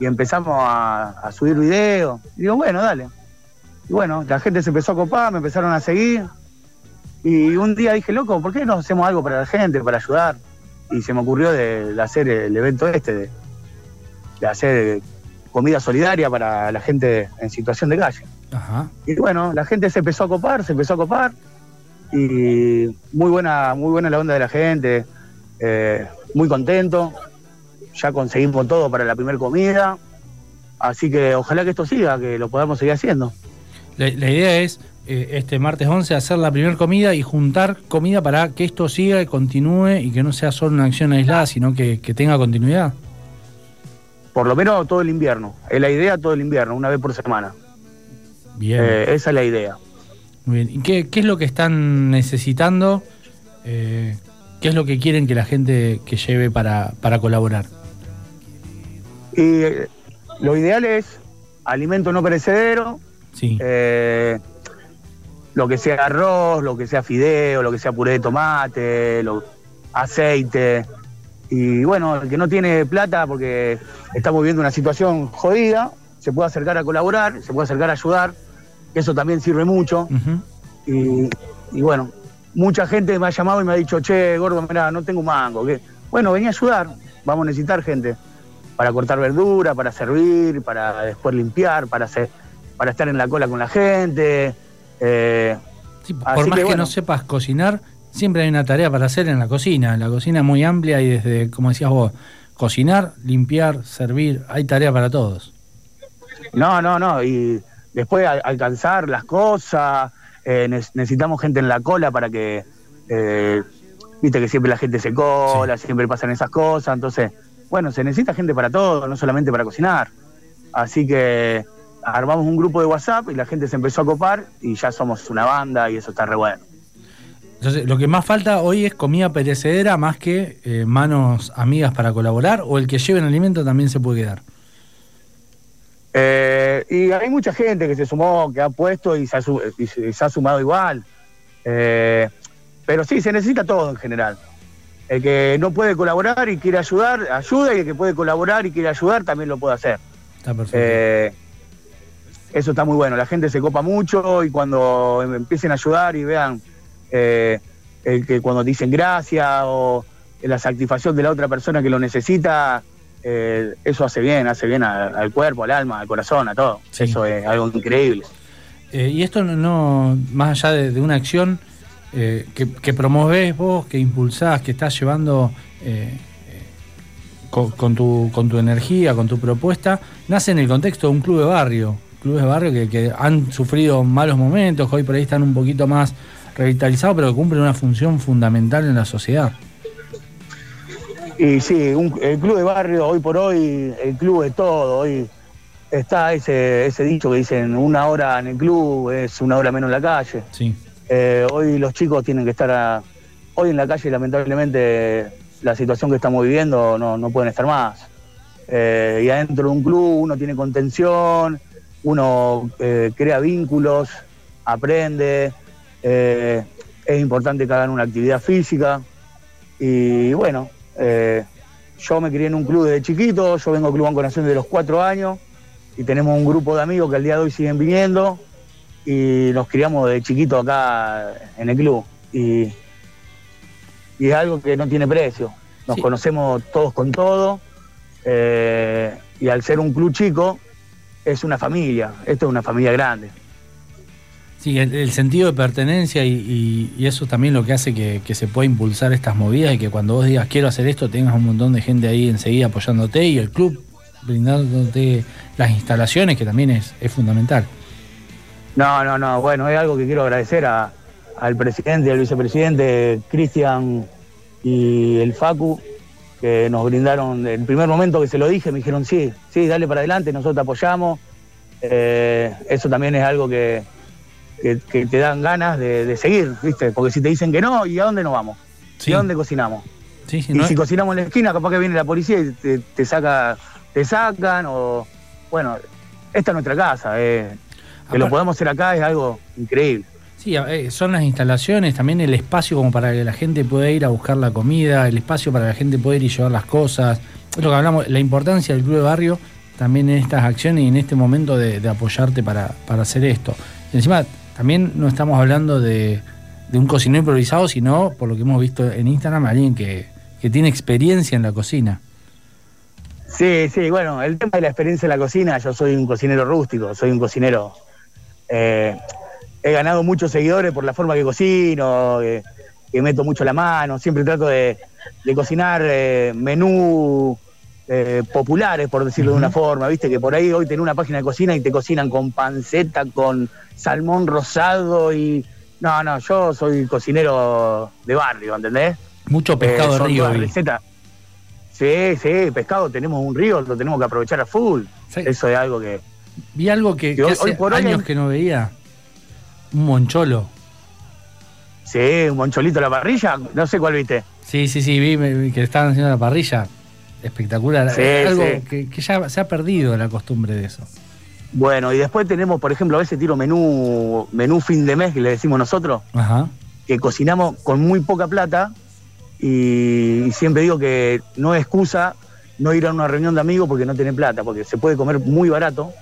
y empezamos a, a subir videos? Y digo, bueno, dale. Y bueno, la gente se empezó a copar, me empezaron a seguir. Y un día dije, loco, ¿por qué no hacemos algo para la gente, para ayudar? Y se me ocurrió de, de hacer el evento este, de, de hacer comida solidaria para la gente en situación de calle. Ajá. Y bueno, la gente se empezó a copar, se empezó a copar. Y muy buena, muy buena la onda de la gente, eh, muy contento. Ya conseguimos todo para la primera comida. Así que ojalá que esto siga, que lo podamos seguir haciendo. La, la idea es eh, este martes 11 hacer la primera comida y juntar comida para que esto siga y continúe y que no sea solo una acción aislada, sino que, que tenga continuidad. Por lo menos todo el invierno. Es la idea todo el invierno, una vez por semana. Bien. Eh, esa es la idea. Muy bien. ¿Y qué, qué es lo que están necesitando? Eh, ¿Qué es lo que quieren que la gente que lleve para, para colaborar? Y eh, lo ideal es alimento no perecedero, Sí. eh, lo que sea arroz, lo que sea fideo, lo que sea puré de tomate, lo- aceite. Y bueno, el que no tiene plata porque estamos viviendo una situación jodida, se puede acercar a colaborar, se puede acercar a ayudar, que eso también sirve mucho. Y, y bueno, mucha gente me ha llamado y me ha dicho, che, gordo, mirá, no tengo mango. ¿qué? Bueno, vení a ayudar, vamos a necesitar gente para cortar verdura, para servir, para después limpiar, para hacer, para estar en la cola con la gente. eh, Sí, por más que que, bueno. no sepas cocinar, siempre hay una tarea para hacer en la cocina. La cocina es muy amplia y desde, como decías vos, cocinar, limpiar, servir, hay tarea para todos. no, no, no. Y después al- alcanzar las cosas, eh, ne- necesitamos gente en la cola para que, eh, viste que siempre la gente se cola, siempre pasan esas cosas. Entonces, bueno, se necesita gente para todo, no solamente para cocinar. Así que armamos un grupo de WhatsApp y la gente se empezó a copar y ya somos una banda y eso está re bueno. Entonces, lo que más falta hoy es comida perecedera más que eh, manos amigas para colaborar o el que lleve el alimento también se puede quedar. Eh, y hay mucha gente que se sumó, que ha puesto y se ha, su- y se, se ha sumado igual. Eh, pero sí, se necesita todo en general. El que no puede colaborar y quiere ayudar, ayuda, y el que puede colaborar y quiere ayudar también lo puede hacer. Está perfecto. Eh, eso está muy bueno. La gente se copa mucho y cuando em- empiecen a ayudar y vean eh, el que cuando dicen gracias o la satisfacción de la otra persona que lo necesita, eh, eso hace bien, hace bien a- al cuerpo, al alma, al corazón, a todo. Sí. Eso es algo increíble. Eh, y esto no, no- más allá de, de una acción eh, que, que promovés vos, que impulsás, que estás llevando eh, eh, con, con tu, con tu energía, con tu propuesta, nace en el contexto de un club de barrio. Clubes de barrio que, que han sufrido malos momentos, que hoy por ahí están un poquito más revitalizados, pero que cumplen una función fundamental en la sociedad. Y sí, un- el club de barrio, hoy por hoy, el club de todo. Hoy está ese, ese dicho que dicen una hora en el club es una hora menos en la calle. Sí. Eh, hoy los chicos tienen que estar a- hoy en la calle, lamentablemente, la situación que estamos viviendo no, no pueden estar más. Eh, y adentro de un club uno tiene contención, uno eh, crea vínculos, aprende, es importante que hagan una actividad física. Y bueno, eh, yo me crié en un club desde chiquito, yo vengo al Club Banco Nación de los cuatro años y tenemos un grupo de amigos que al día de hoy siguen viniendo y nos criamos de chiquito acá en el club. Y, y es algo que no tiene precio. Nos Sí. conocemos todos con todo eh, y al ser un club chico es una familia. Esto es una familia grande. Sí, el, sentido de pertenencia y, eso también lo que hace que, se pueda impulsar estas movidas y que cuando vos digas quiero hacer esto tengas un montón de gente ahí enseguida apoyándote y el club brindándote las instalaciones que también es, es fundamental. No, no, no. Bueno, es algo que quiero agradecer a- al presidente al vicepresidente Cristian y el Facu, que nos brindaron, el primer momento que se lo dije, me dijeron, sí, sí, dale para adelante, nosotros te apoyamos. Eh, eso también es algo que, que- que te dan ganas de, de seguir, ¿viste? Porque si te dicen que no, ¿y a dónde nos vamos? Sí. ¿Y a dónde cocinamos? Sí, sí, Y no- si cocinamos en la esquina, capaz que viene la policía y te, te saca, te sacan o bueno, esta es nuestra casa, eh, que lo podemos hacer acá es algo increíble. Sí, eh, son las instalaciones, también el espacio como para que la gente pueda ir a buscar la comida, el espacio para que la gente pueda ir y llevar las cosas. Es lo que hablamos, la importancia del club de barrio también en estas acciones y en este momento de, de apoyarte para, para hacer esto. Y encima, también no estamos hablando de, un cocinero improvisado, sino, por lo que hemos visto en Instagram, alguien que, que tiene experiencia en la cocina. Sí, sí, bueno, el tema de la experiencia en la cocina, yo soy un cocinero rústico, soy un cocinero. eh, he ganado muchos seguidores por la forma que cocino, que, que meto mucho la mano, siempre trato de, de cocinar eh, menú eh, populares, por decirlo de una forma, viste que por ahí hoy tenés una página de cocina y te cocinan con panceta, con salmón rosado y... No, no, yo soy cocinero de barrio, ¿entendés? Mucho pescado Eh, de río. recetas. Sí, sí, pescado, tenemos un río, lo tenemos que aprovechar a full. Sí. Eso es algo que. Vi algo que, Que que hoy- hace hoy por años que no veía. Un moncholo. Sí, un moncholito a la parrilla, no sé cuál viste. Sí, sí, sí, vi que estaban haciendo la parrilla. Espectacular. Sí, Es algo sí. que, que ya se ha perdido la costumbre de eso. Bueno, y después tenemos, por ejemplo, a veces tiro menú, menú fin de mes, que le decimos nosotros, Ajá. que cocinamos con muy poca plata y, y siempre digo que no es excusa no ir a una reunión de amigos porque no tiene plata, porque se puede comer muy barato.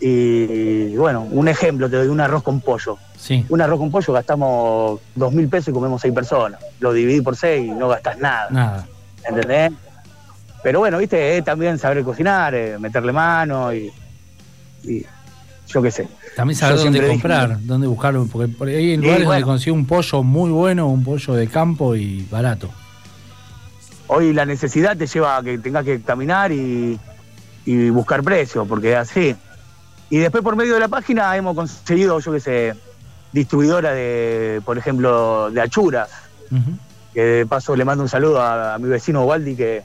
Y bueno, un ejemplo te doy, un arroz con pollo. Sí. Un arroz con pollo gastamos dos mil pesos y comemos seis personas. Lo dividí por seis y no gastas nada. Nada. ¿entendés? Pero bueno, viste, es también saber cocinar, eh, meterle mano y, y yo qué sé. También saber Yo dónde dije- comprar, dónde buscarlo, porque por ahí hay lugares donde consigo un pollo muy bueno, un pollo de campo y barato. Hoy la necesidad te lleva a que tengas que caminar y, y buscar precios, porque es así. Y después por medio de la página hemos conseguido, yo qué sé, distribuidora de, por ejemplo, de achuras, que de paso le mando un saludo a, a mi vecino Waldi que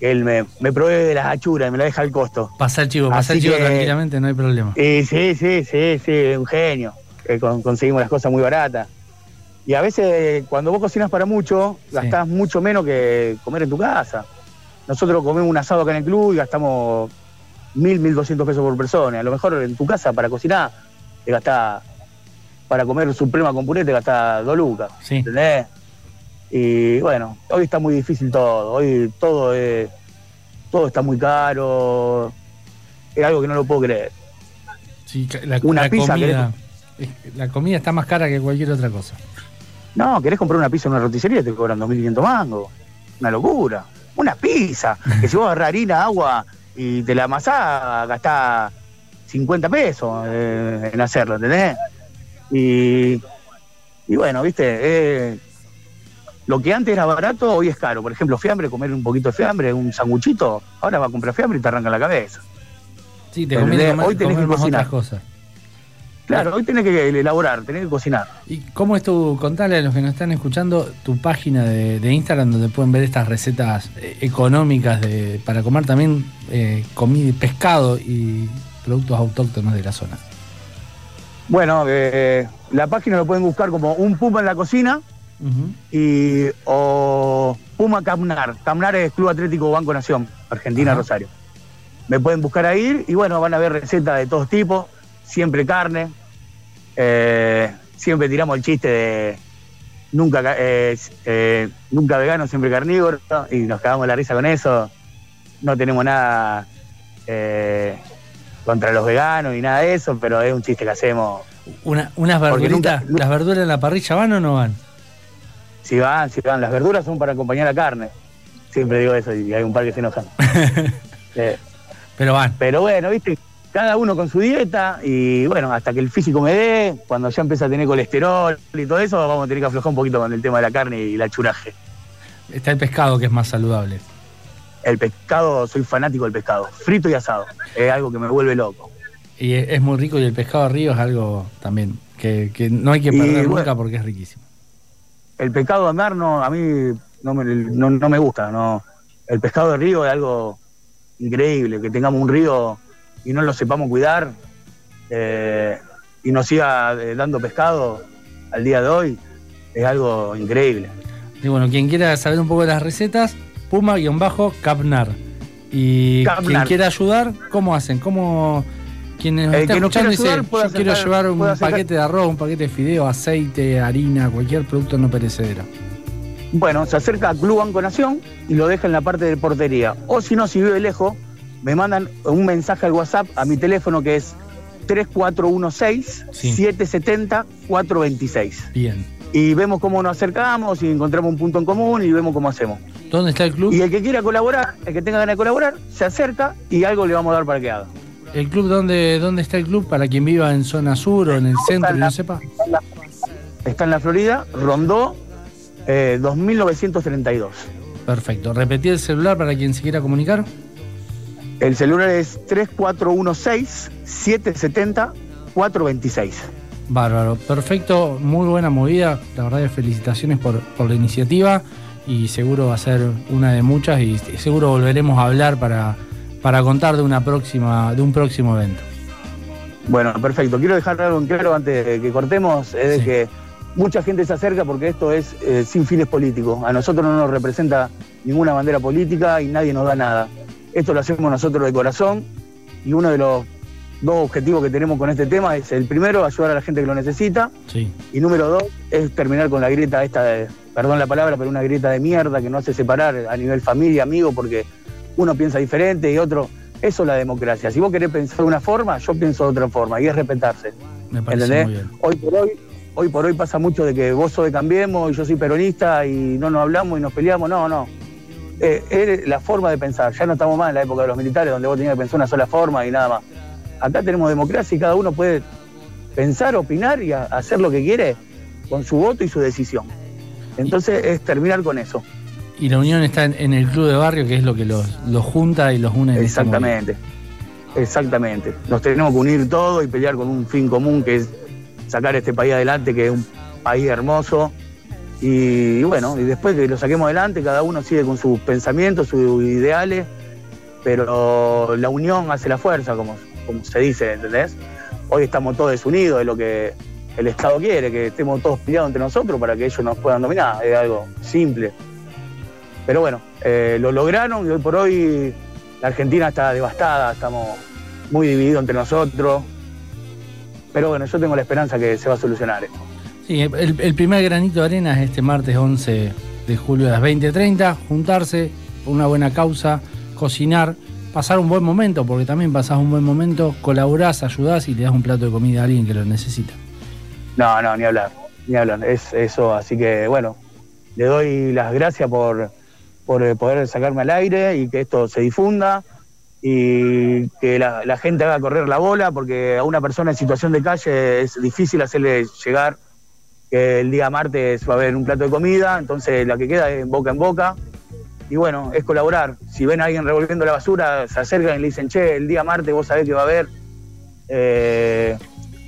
él me, me provee de las achuras y me la deja al costo. Pasa el chivo, pasa Así el chivo que- tranquilamente, no hay problema. Y sí, sí, sí, sí, un genio. con- conseguimos las cosas muy baratas. Y a veces cuando vos cocinas para mucho, Sí. gastás mucho menos que comer en tu casa. Nosotros comemos un asado acá en el club y gastamos mil, mil doscientos pesos por persona. A lo mejor en tu casa para cocinar te gastás, para comer suprema con puré te gastás dos lucas. Sí. ¿Entendés? Y bueno, hoy está muy difícil todo. Hoy todo es, todo está muy caro. Es algo que no lo puedo creer. Sí, la, Una la pizza, comida, la comida está más cara que cualquier otra cosa. No, querés comprar una pizza en una roticería y te cobran 2.500 mangos. Una locura. Una pizza. que si vos agarrás harina, agua y te la amasás, gastás 50 pesos eh, en hacerlo, ¿entendés? Y, y bueno, viste, eh, lo que antes era barato, hoy es caro. Por ejemplo, fiambre, comer un poquito de fiambre, un sanguchito, ahora va a comprar fiambre y te arranca la cabeza. Sí, te conviene hoy tenés que cocinar. cosas. Claro, hoy tenés que elaborar, tenés que cocinar. ¿Y cómo es tu, contale a los que nos están escuchando, tu página de, de Instagram donde pueden ver estas recetas eh, económicas de, para comer también eh, comida, pescado y productos autóctonos de la zona? Bueno, eh, la página lo pueden buscar como un Puma en la cocina Y o Puma Camnar. Camnar es Club Atlético Banco Nación, Argentina. Rosario. Me pueden buscar ahí y bueno, van a ver recetas de todos tipos, siempre carne. Eh, siempre tiramos el chiste de nunca, ca- eh, eh, nunca vegano, siempre carnívoro y nos cagamos la risa con eso. No tenemos nada eh, contra los veganos y nada de eso, pero es un chiste que hacemos. Una- unas verduritas, nunca- ¿las verduras en la parrilla van o no van? Si van, si van, las verduras son para acompañar la carne. Siempre digo eso y hay un par que se enojan. Eh, Pero van. pero bueno, viste, cada uno con su dieta y bueno, hasta que el físico me dé, cuando ya empieza a tener colesterol y todo eso, vamos a tener que aflojar un poquito con el tema de la carne y el achuraje. Está el pescado que es más saludable. El pescado, soy fanático del pescado, frito y asado. Es algo que me vuelve loco. Y es, muy rico y el pescado de río es algo también que, que no hay que Y perder bueno. nunca porque es riquísimo. El pescado de mar no, a mí no me, no, no me gusta. No. El pescado de río es algo increíble, que tengamos un río y no lo sepamos cuidar eh, y nos siga eh, dando pescado al día de hoy, es algo increíble. Y bueno, quien quiera saber un poco de las recetas, Puma-Capnar. Y Capnar. quien quiera ayudar, ¿cómo hacen? ¿Cómo quienes nos El están escuchando dice, ayudar yo quiero llevar un paquete de arroz, un paquete de fideo, aceite, harina, cualquier producto no perecedero? Bueno, se acerca a Club Banco Nación y lo deja en la parte de portería. O si no, si vive lejos, me mandan un mensaje al WhatsApp a mi teléfono que es 3416-770-426. Bien. Y vemos cómo nos acercamos y encontramos un punto en común y vemos cómo hacemos. ¿Dónde está el club? Y el que quiera colaborar, el que tenga ganas de colaborar, se acerca y algo le vamos a dar para que haga. ¿El club dónde, dónde está el club? Para quien viva en zona sur o en el centro y no sepa. Está en la Florida, Rondó, eh, 2932. Perfecto. Repetí el celular para quien se quiera comunicar. El celular es 3416-770-426. Bárbaro, perfecto, muy buena movida. La verdad que felicitaciones por, por la iniciativa y seguro va a ser una de muchas y seguro volveremos a hablar para, para contar de una próxima, de un próximo evento. Bueno, perfecto. Quiero dejar algo en claro antes de que cortemos, es de Sí. que mucha gente se acerca porque esto es eh, sin fines políticos. A nosotros no nos representa ninguna bandera política y nadie nos da nada. Esto lo hacemos nosotros de corazón y uno de los dos objetivos que tenemos con este tema es el primero, ayudar a la gente que lo necesita, Sí. y número dos, es terminar con la grieta esta de, perdón la palabra, pero una grieta de mierda que no hace separar a nivel familia, amigo, porque uno piensa diferente y otro. Eso es la democracia. Si vos querés pensar de una forma, yo pienso de otra forma, y es respetarse. Me parece ¿Entendés? muy bien. Hoy por hoy, hoy por hoy pasa mucho de que vos sos de Cambiemos y yo soy peronista y no nos hablamos y nos peleamos. No, no. Eh, es la forma de pensar. Ya no estamos más en la época de los militares donde vos tenías que pensar una sola forma y nada más. Acá tenemos democracia y cada uno puede pensar, opinar y hacer lo que quiere con su voto y su decisión. Entonces es terminar con eso. Y la unión está en, en el club de barrio, que es lo que los, los junta y los une. en este. Exactamente. Exactamente. Nos tenemos que unir todos y pelear con un fin común que es sacar este país adelante, que es un país hermoso. Y, bueno, y después que lo saquemos adelante, cada uno sigue con sus pensamientos, sus ideales, pero la unión hace la fuerza, como, como se dice, ¿entendés? Hoy estamos todos desunidos, es lo que el Estado quiere, que estemos todos peleados entre nosotros para que ellos nos puedan dominar. Es algo simple. Pero bueno, eh, lo lograron y hoy por hoy la Argentina está devastada, estamos muy divididos entre nosotros. Pero bueno, yo tengo la esperanza que se va a solucionar esto. Sí, el, el primer granito de arena es este martes 11 de julio a las 20.30, juntarse por una buena causa, cocinar, pasar un buen momento, porque también pasás un buen momento, colaborás, ayudás y le das un plato de comida a alguien que lo necesita. No, no, ni hablar, ni hablar. Es eso, así que bueno, le doy las gracias por, por eh, poder sacarme al aire y que esto se difunda y que la, la gente haga correr la bola, porque a una persona en situación de calle es difícil hacerle llegar que el día martes va a haber un plato de comida, entonces la que queda es boca en boca. Y bueno, es colaborar. Si ven a alguien revolviendo la basura, se acercan y le dicen, che, el día martes vos sabés que va a haber eh,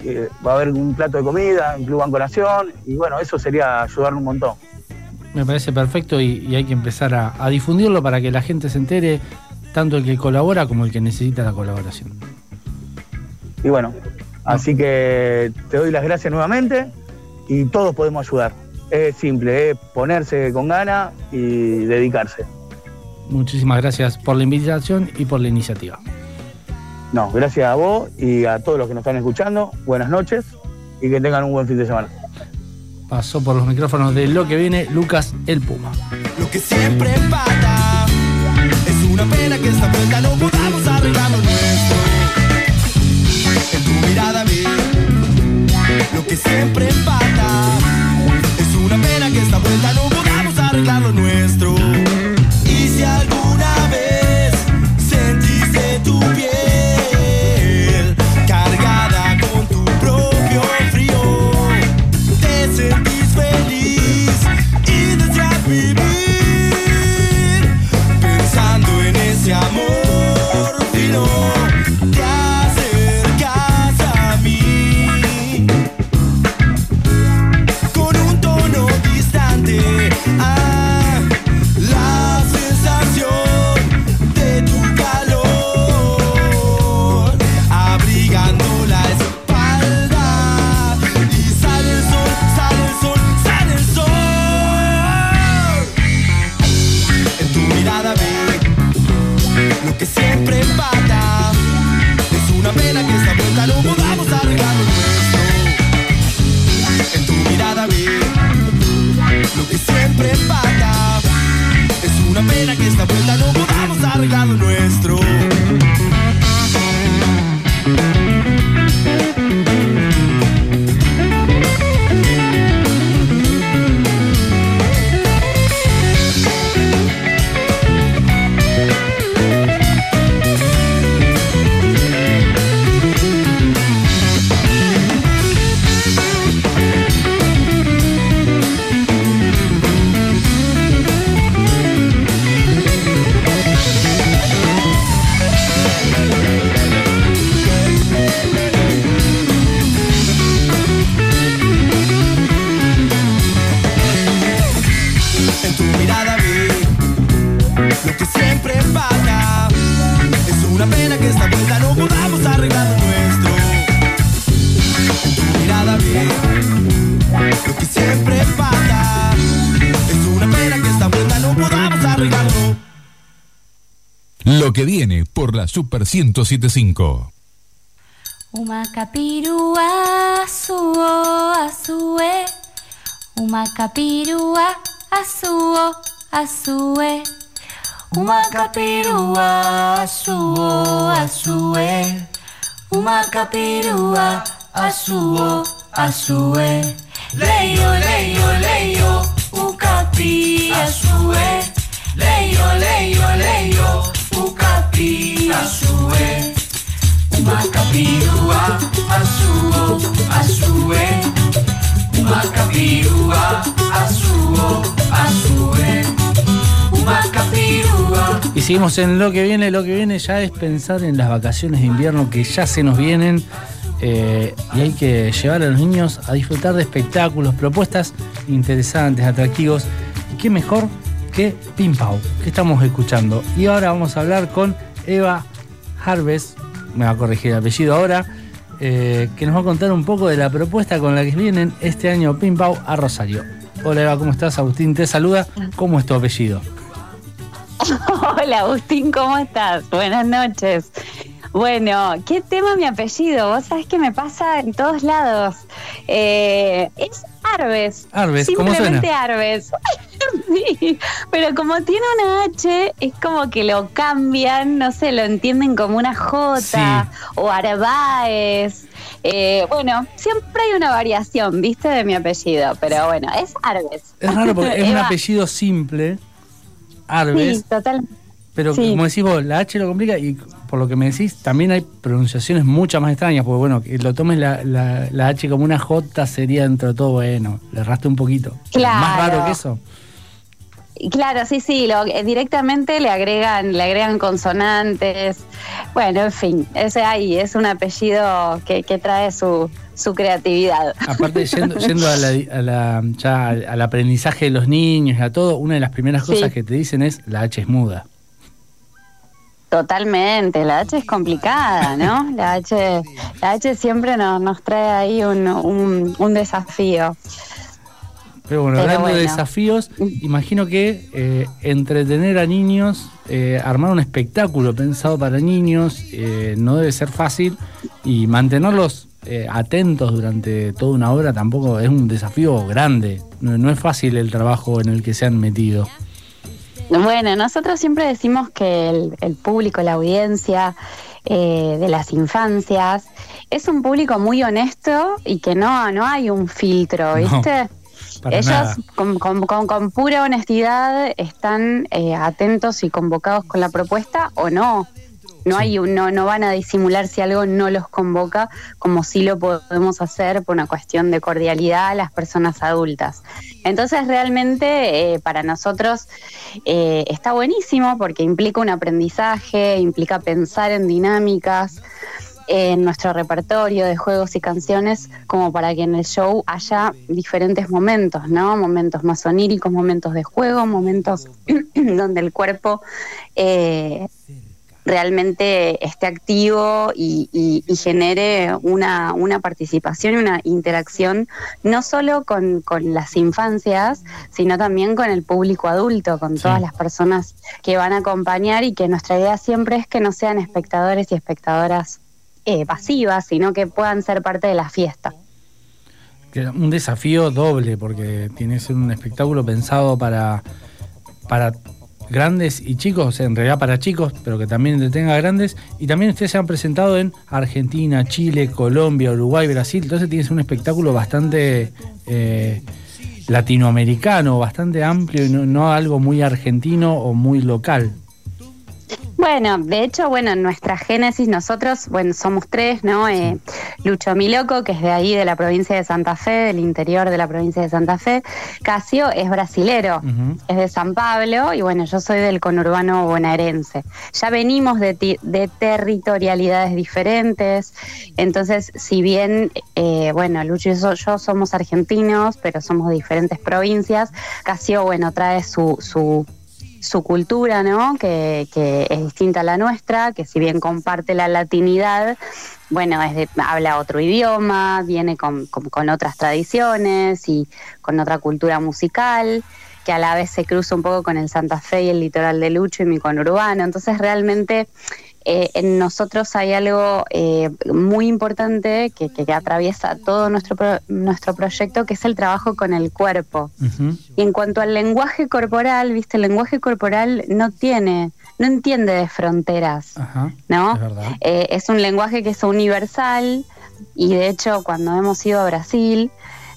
eh, va a haber un plato de comida en Club Banco Nación y bueno, eso sería ayudar un montón. Me parece perfecto y, y hay que empezar a, a difundirlo para que la gente se entere, tanto el que colabora como el que necesita la colaboración. Y bueno, así que te doy las gracias nuevamente y todos podemos ayudar. Es simple, es ponerse con ganas y dedicarse. Muchísimas gracias por la invitación y por la iniciativa. No, gracias a vos y a todos los que nos están escuchando. Buenas noches y que tengan un buen fin de semana. Pasó por los micrófonos de lo que viene Lucas el Puma. Lo que siempre empata es una pena que esta vuelta no podamos arreglar lo nuestro. En tu mirada vi lo que siempre empata es una pena que esta vuelta no podamos arreglar lo nuestro. baby. Super 1075. Umacapirua suo asue. Umacapirua asuo asue. Umacapirua suo asue. Umacapirua asuo asue. Leio, leio, leio, ucapi asue. Leio, leio, leio, asue. Umacapirua asuo asue. Umacapirua Y seguimos en lo que viene. Lo que viene ya es pensar en las vacaciones de invierno que ya se nos vienen. eh, y hay que llevar a los niños a disfrutar de espectáculos, propuestas interesantes, atractivos. Y qué mejor que Pim Pau, que estamos escuchando. Y ahora vamos a hablar con Eva Harvest, me va a corregir el apellido ahora, eh, que nos va a contar un poco de la propuesta con la que vienen este año Pim Pau a Rosario. Hola Eva, ¿cómo estás? Agustín te saluda. ¿Cómo es tu apellido? Hola Agustín, ¿cómo estás? Buenas noches. Bueno, ¿qué tema mi apellido? Vos sabés que me pasa en todos lados. Eh, es Arbes. Arbes, ¿cómo Simplemente suena? Arbes. sí, pero como tiene una H, es como que lo cambian, no sé, lo entienden como una J Sí. o Arbaez. Eh, bueno, siempre hay una variación, viste, de mi apellido, pero bueno, es Arbes. Es raro porque es un apellido simple, Arbes, Sí, total. pero sí. como decís vos, la H lo complica y por lo que me decís, también hay pronunciaciones muchas más extrañas, porque bueno, que lo tomes la, la- la H como una J sería dentro de todo bueno, le erraste un poquito. Claro. Más raro que eso. Claro, sí, sí, lo, eh, directamente le agregan, le agregan consonantes. Bueno, en fin, ese ahí es un apellido que, que trae su, su creatividad. Aparte, yendo, yendo a la, a la- ya al, aprendizaje de los niños y a todo, una de las primeras Sí. cosas que te dicen es la H es muda. Totalmente, la H es complicada, ¿no? La H, la H siempre nos, nos trae ahí un, un, un desafío. Pero bueno, Pero hablando de desafíos, imagino que eh, entretener a niños, eh, armar un espectáculo pensado para niños, eh, no debe ser fácil y mantenerlos eh, atentos durante toda una hora tampoco es un desafío grande. No, no es fácil el trabajo en el que se han metido. Bueno, nosotros siempre decimos que el, el público, la audiencia eh, de las infancias, es un público muy honesto y que no, no hay un filtro, No, ¿viste? Para Ellos con, con- con- con pura honestidad están eh, atentos y convocados con la propuesta o no. No, hay un- no, no van a disimular si algo no los convoca, como sí lo podemos hacer por una cuestión de cordialidad a las personas adultas. Entonces realmente eh, para nosotros eh, está buenísimo porque implica un aprendizaje, implica pensar en dinámicas en nuestro repertorio de juegos y canciones como para que en el show haya diferentes momentos, ¿no? Momentos más oníricos, momentos de juego, momentos donde el cuerpo eh, realmente esté activo y, y- y genere una, una participación y una interacción no solo con, con las infancias, sino también con el público adulto, con Sí. todas las personas que van a acompañar y que nuestra idea siempre es que no sean espectadores y espectadoras eh, pasivas, sino que puedan ser parte de la fiesta. Un desafío doble, porque tiene que ser un espectáculo pensado para, para grandes y chicos, en realidad para chicos, pero que también entretenga grandes. Y también ustedes se han presentado en Argentina, Chile, Colombia, Uruguay, Brasil. Entonces tienes un espectáculo bastante eh, latinoamericano, bastante amplio y no algo muy argentino o muy local. Bueno, de hecho, bueno, en nuestra génesis nosotros, bueno, somos tres, ¿no? Eh, Lucho Miloco, que es de ahí, de la provincia de Santa Fe, del interior de la provincia de Santa Fe. Casio es brasilero, es de San Pablo, y bueno, yo soy del conurbano bonaerense. Ya venimos de, ti- de territorialidades diferentes, entonces, si bien, eh, bueno, Lucho y yo somos argentinos, pero somos de diferentes provincias, Casio, bueno, trae su... su su cultura, ¿no? Que, que es distinta a la nuestra, que si bien comparte la latinidad, bueno, es de- habla otro idioma, viene con, con- con otras tradiciones y con otra cultura musical, que a la vez se cruza un poco con el Santa Fe y el litoral de Lucho y mi conurbano. Entonces realmente eh, en nosotros hay algo eh, muy importante que, que- que atraviesa todo nuestro, pro- nuestro proyecto, que es el trabajo con el cuerpo. Y en cuanto al lenguaje corporal, viste, el lenguaje corporal no tiene, no entiende de fronteras, Ajá. ¿no? Es. Eh, es un lenguaje que es universal y de hecho cuando hemos ido a Brasil,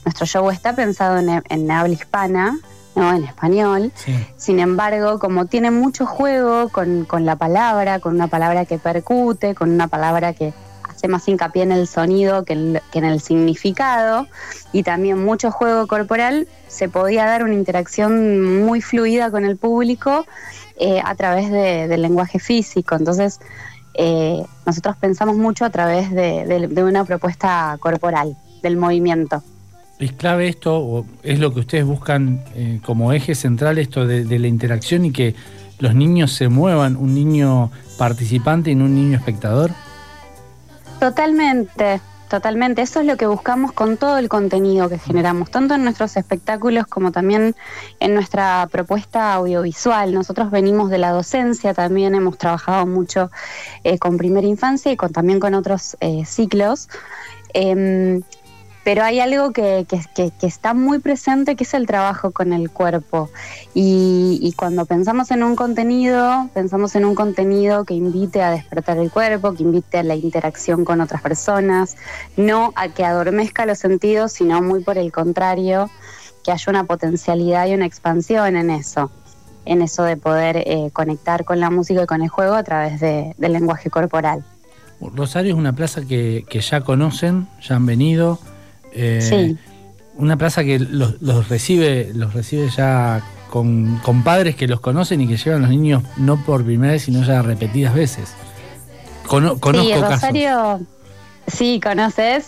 nuestro show está pensado en, en habla hispana, no en español. Sí. Sin embargo, como tiene mucho juego con, con la palabra, con una palabra que percute, con una palabra que hace más hincapié en el sonido que, en el significado, y también mucho juego corporal, se podía dar una interacción muy fluida con el público eh, a través de- del lenguaje físico. Entonces, eh, nosotros pensamos mucho a través de, de- de una propuesta corporal, del movimiento. ¿Es clave esto o es lo que ustedes buscan eh, como eje central esto de, la interacción y que los niños se muevan, un niño participante y no un niño espectador? Totalmente, totalmente. Eso es lo que buscamos con todo el contenido que generamos, tanto en nuestros espectáculos como también en nuestra propuesta audiovisual. Nosotros venimos de la docencia, también hemos trabajado mucho eh, con primera infancia y con, también con otros eh, ciclos. Pero hay algo que, que- está muy presente, que es el trabajo con el cuerpo. Y, cuando pensamos en un contenido, pensamos en un contenido que invite a despertar el cuerpo, que invite a la interacción con otras personas, no a que adormezca los sentidos, sino muy por el contrario, que haya una potencialidad y una expansión en eso, en eso de poder eh, conectar con la música y con el juego a través de- del lenguaje corporal. Rosario es una plaza que, que ya conocen, ya han venido. Eh, Sí. Una plaza que los, los recibe, los recibe ya con, con padres que los conocen y que llevan los niños no por primera vez, sino ya repetidas veces. Cono- conozco sí, casos. Sí, ¿conoces?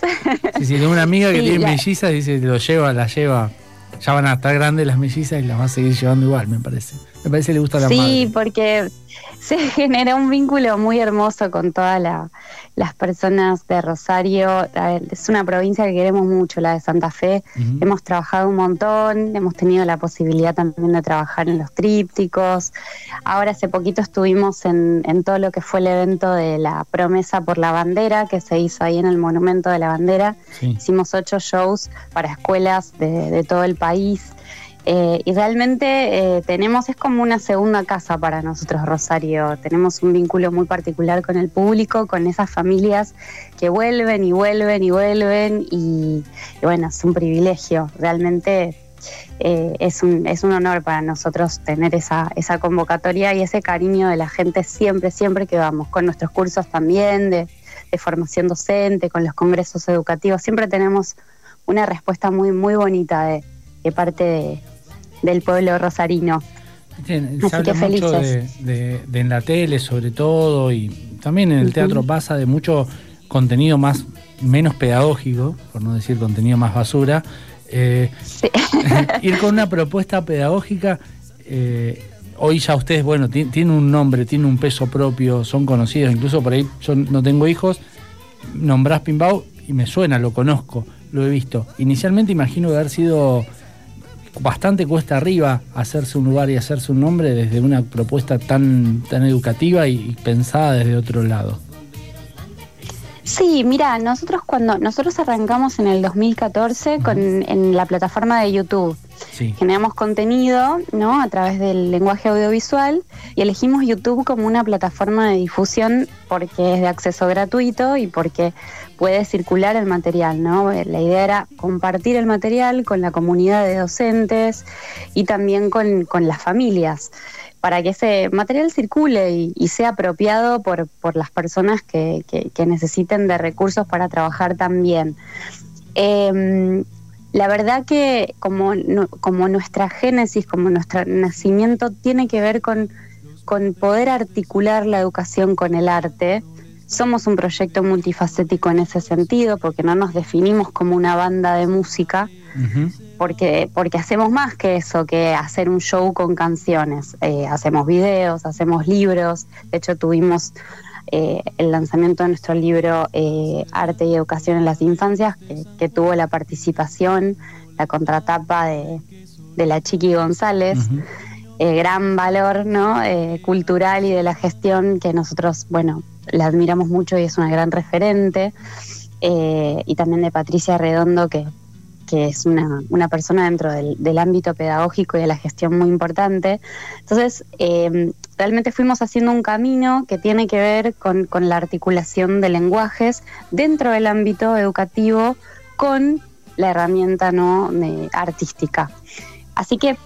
Sí, sí, tengo una amiga que Sí, tiene la- mellizas y dice, lo lleva, la lleva. Ya van a estar grandes las mellizas y las va a seguir llevando igual, me parece. Me parece que le gusta la Sí, madre. porque se genera un vínculo muy hermoso con todas la- las personas de Rosario. Es una provincia que queremos mucho, la de Santa Fe. Hemos trabajado un montón, hemos tenido la posibilidad también de trabajar en los trípticos. Ahora hace poquito estuvimos en, en todo lo que fue el evento de la promesa por la bandera que se hizo ahí en el Monumento de la Bandera. Sí. Hicimos ocho shows para escuelas de, de todo el país. Eh, y realmente eh, tenemos, es como una segunda casa para nosotros, Rosario. Tenemos un vínculo muy particular con el público, con esas familias que vuelven y vuelven y vuelven. Y, bueno, es un privilegio. Realmente eh, es, un, es un honor para nosotros tener esa, esa convocatoria y ese cariño de la gente siempre, siempre que vamos, con nuestros cursos también de, de formación docente, con los congresos educativos. Siempre tenemos una respuesta muy, muy bonita de parte de- del pueblo rosarino. Así Se habla que mucho de, felices. de- de en la tele sobre todo y también en el teatro pasa de mucho contenido más menos pedagógico, por no decir contenido más basura. Eh, Sí. ir con una propuesta pedagógica, eh, hoy ya ustedes, bueno, ti- tienen un nombre, tienen un peso propio, son conocidos, incluso por ahí yo no tengo hijos, nombrás Pimbao y me suena, lo conozco, lo he visto. Inicialmente imagino haber sido bastante cuesta arriba hacerse un lugar y hacerse un nombre desde una propuesta tan, tan educativa y, pensada desde otro lado. Sí, mira, nosotros cuando nosotros arrancamos en el 2014 con, en la plataforma de YouTube. Generamos contenido, ¿no? A través del lenguaje audiovisual y elegimos YouTube como una plataforma de difusión porque es de acceso gratuito y porque puede circular el material, ¿no? La idea era compartir el material con la comunidad de docentes y también con, con las familias para que ese material circule y, sea apropiado por, por las personas que, que- que necesiten de recursos para trabajar también. Em, la verdad que como, como nuestra génesis, como nuestro nacimiento tiene que ver con, con poder articular la educación con el arte, somos un proyecto multifacético en ese sentido, porque no nos definimos como una banda de música, porque, porque hacemos más que eso, que hacer un show con canciones. Eh, hacemos videos, hacemos libros. De hecho, tuvimos eh, el lanzamiento de nuestro libro eh, Arte y Educación en las Infancias, que, que tuvo la participación, la contratapa de, de la Chiqui González. Eh, gran valor ¿no? Eh, cultural y de la gestión que nosotros, bueno, la admiramos mucho y es una gran referente. Eh, y también de Patricia Redondo, que, que es una, una persona dentro del, del ámbito pedagógico y de la gestión muy importante. Entonces, realmente fuimos haciendo un camino que tiene que ver con, con la articulación de lenguajes dentro del ámbito educativo con la herramienta ¿no? artística. Así que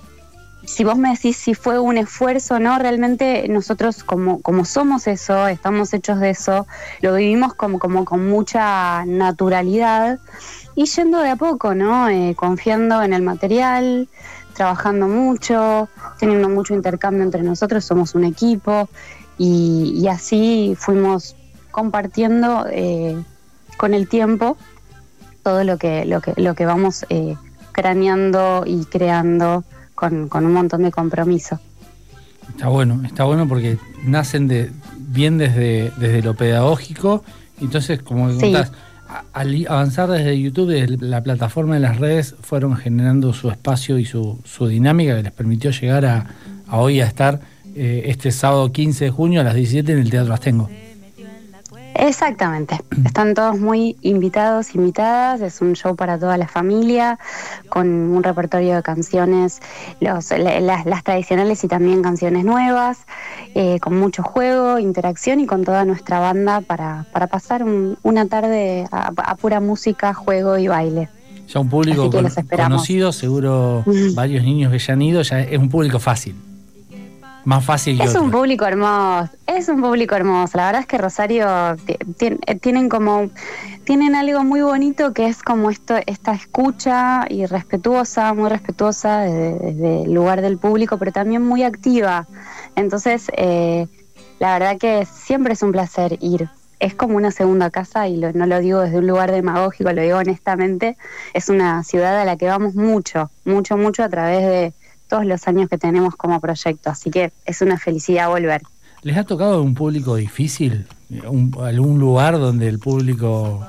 si vos me decís si fue un esfuerzo o no, realmente nosotros como, como somos eso, estamos hechos de eso, lo vivimos como, como con mucha naturalidad y yendo de a poco, ¿no? Eh, confiando en el material, trabajando mucho, teniendo mucho intercambio entre nosotros, somos un equipo y, y así fuimos compartiendo eh, con el tiempo todo lo que, lo que, lo que vamos eh, craneando y creando con, con un montón de compromiso. Está bueno, está bueno porque nacen de bien desde, desde lo pedagógico. Entonces, como Sí. contás, al avanzar desde YouTube, desde la plataforma de las redes, fueron generando su espacio y su, su dinámica que les permitió llegar a, a hoy a estar eh, este sábado 15 de junio a las 17 en el Teatro Astengo. Exactamente. Están todos muy invitados, invitadas. Es un show para toda la familia, con un repertorio de canciones, los, la- las, las tradicionales y también canciones nuevas, eh, con mucho juego, interacción y con toda nuestra banda para, para pasar un- una tarde a, a pura música, juego y baile. Ya un público con- conocido, seguro Mm. varios niños que ya han ido, ya es un público fácil. Más fácil que Es un público hermoso, es un público hermoso. La verdad es que Rosario eh, tienen como tienen algo muy bonito que es como esto esta escucha y respetuosa, muy respetuosa desde, desde el lugar del público, pero también muy activa. Entonces, eh, la verdad que siempre es un placer ir. Es como una segunda casa y lo- no lo digo desde un lugar demagógico, lo digo honestamente. Es una ciudad a la que vamos mucho, mucho, mucho a través de todos los años que tenemos como proyecto. Así que es una felicidad volver. ¿Les ha tocado un público difícil? Un- ¿Algún lugar donde el público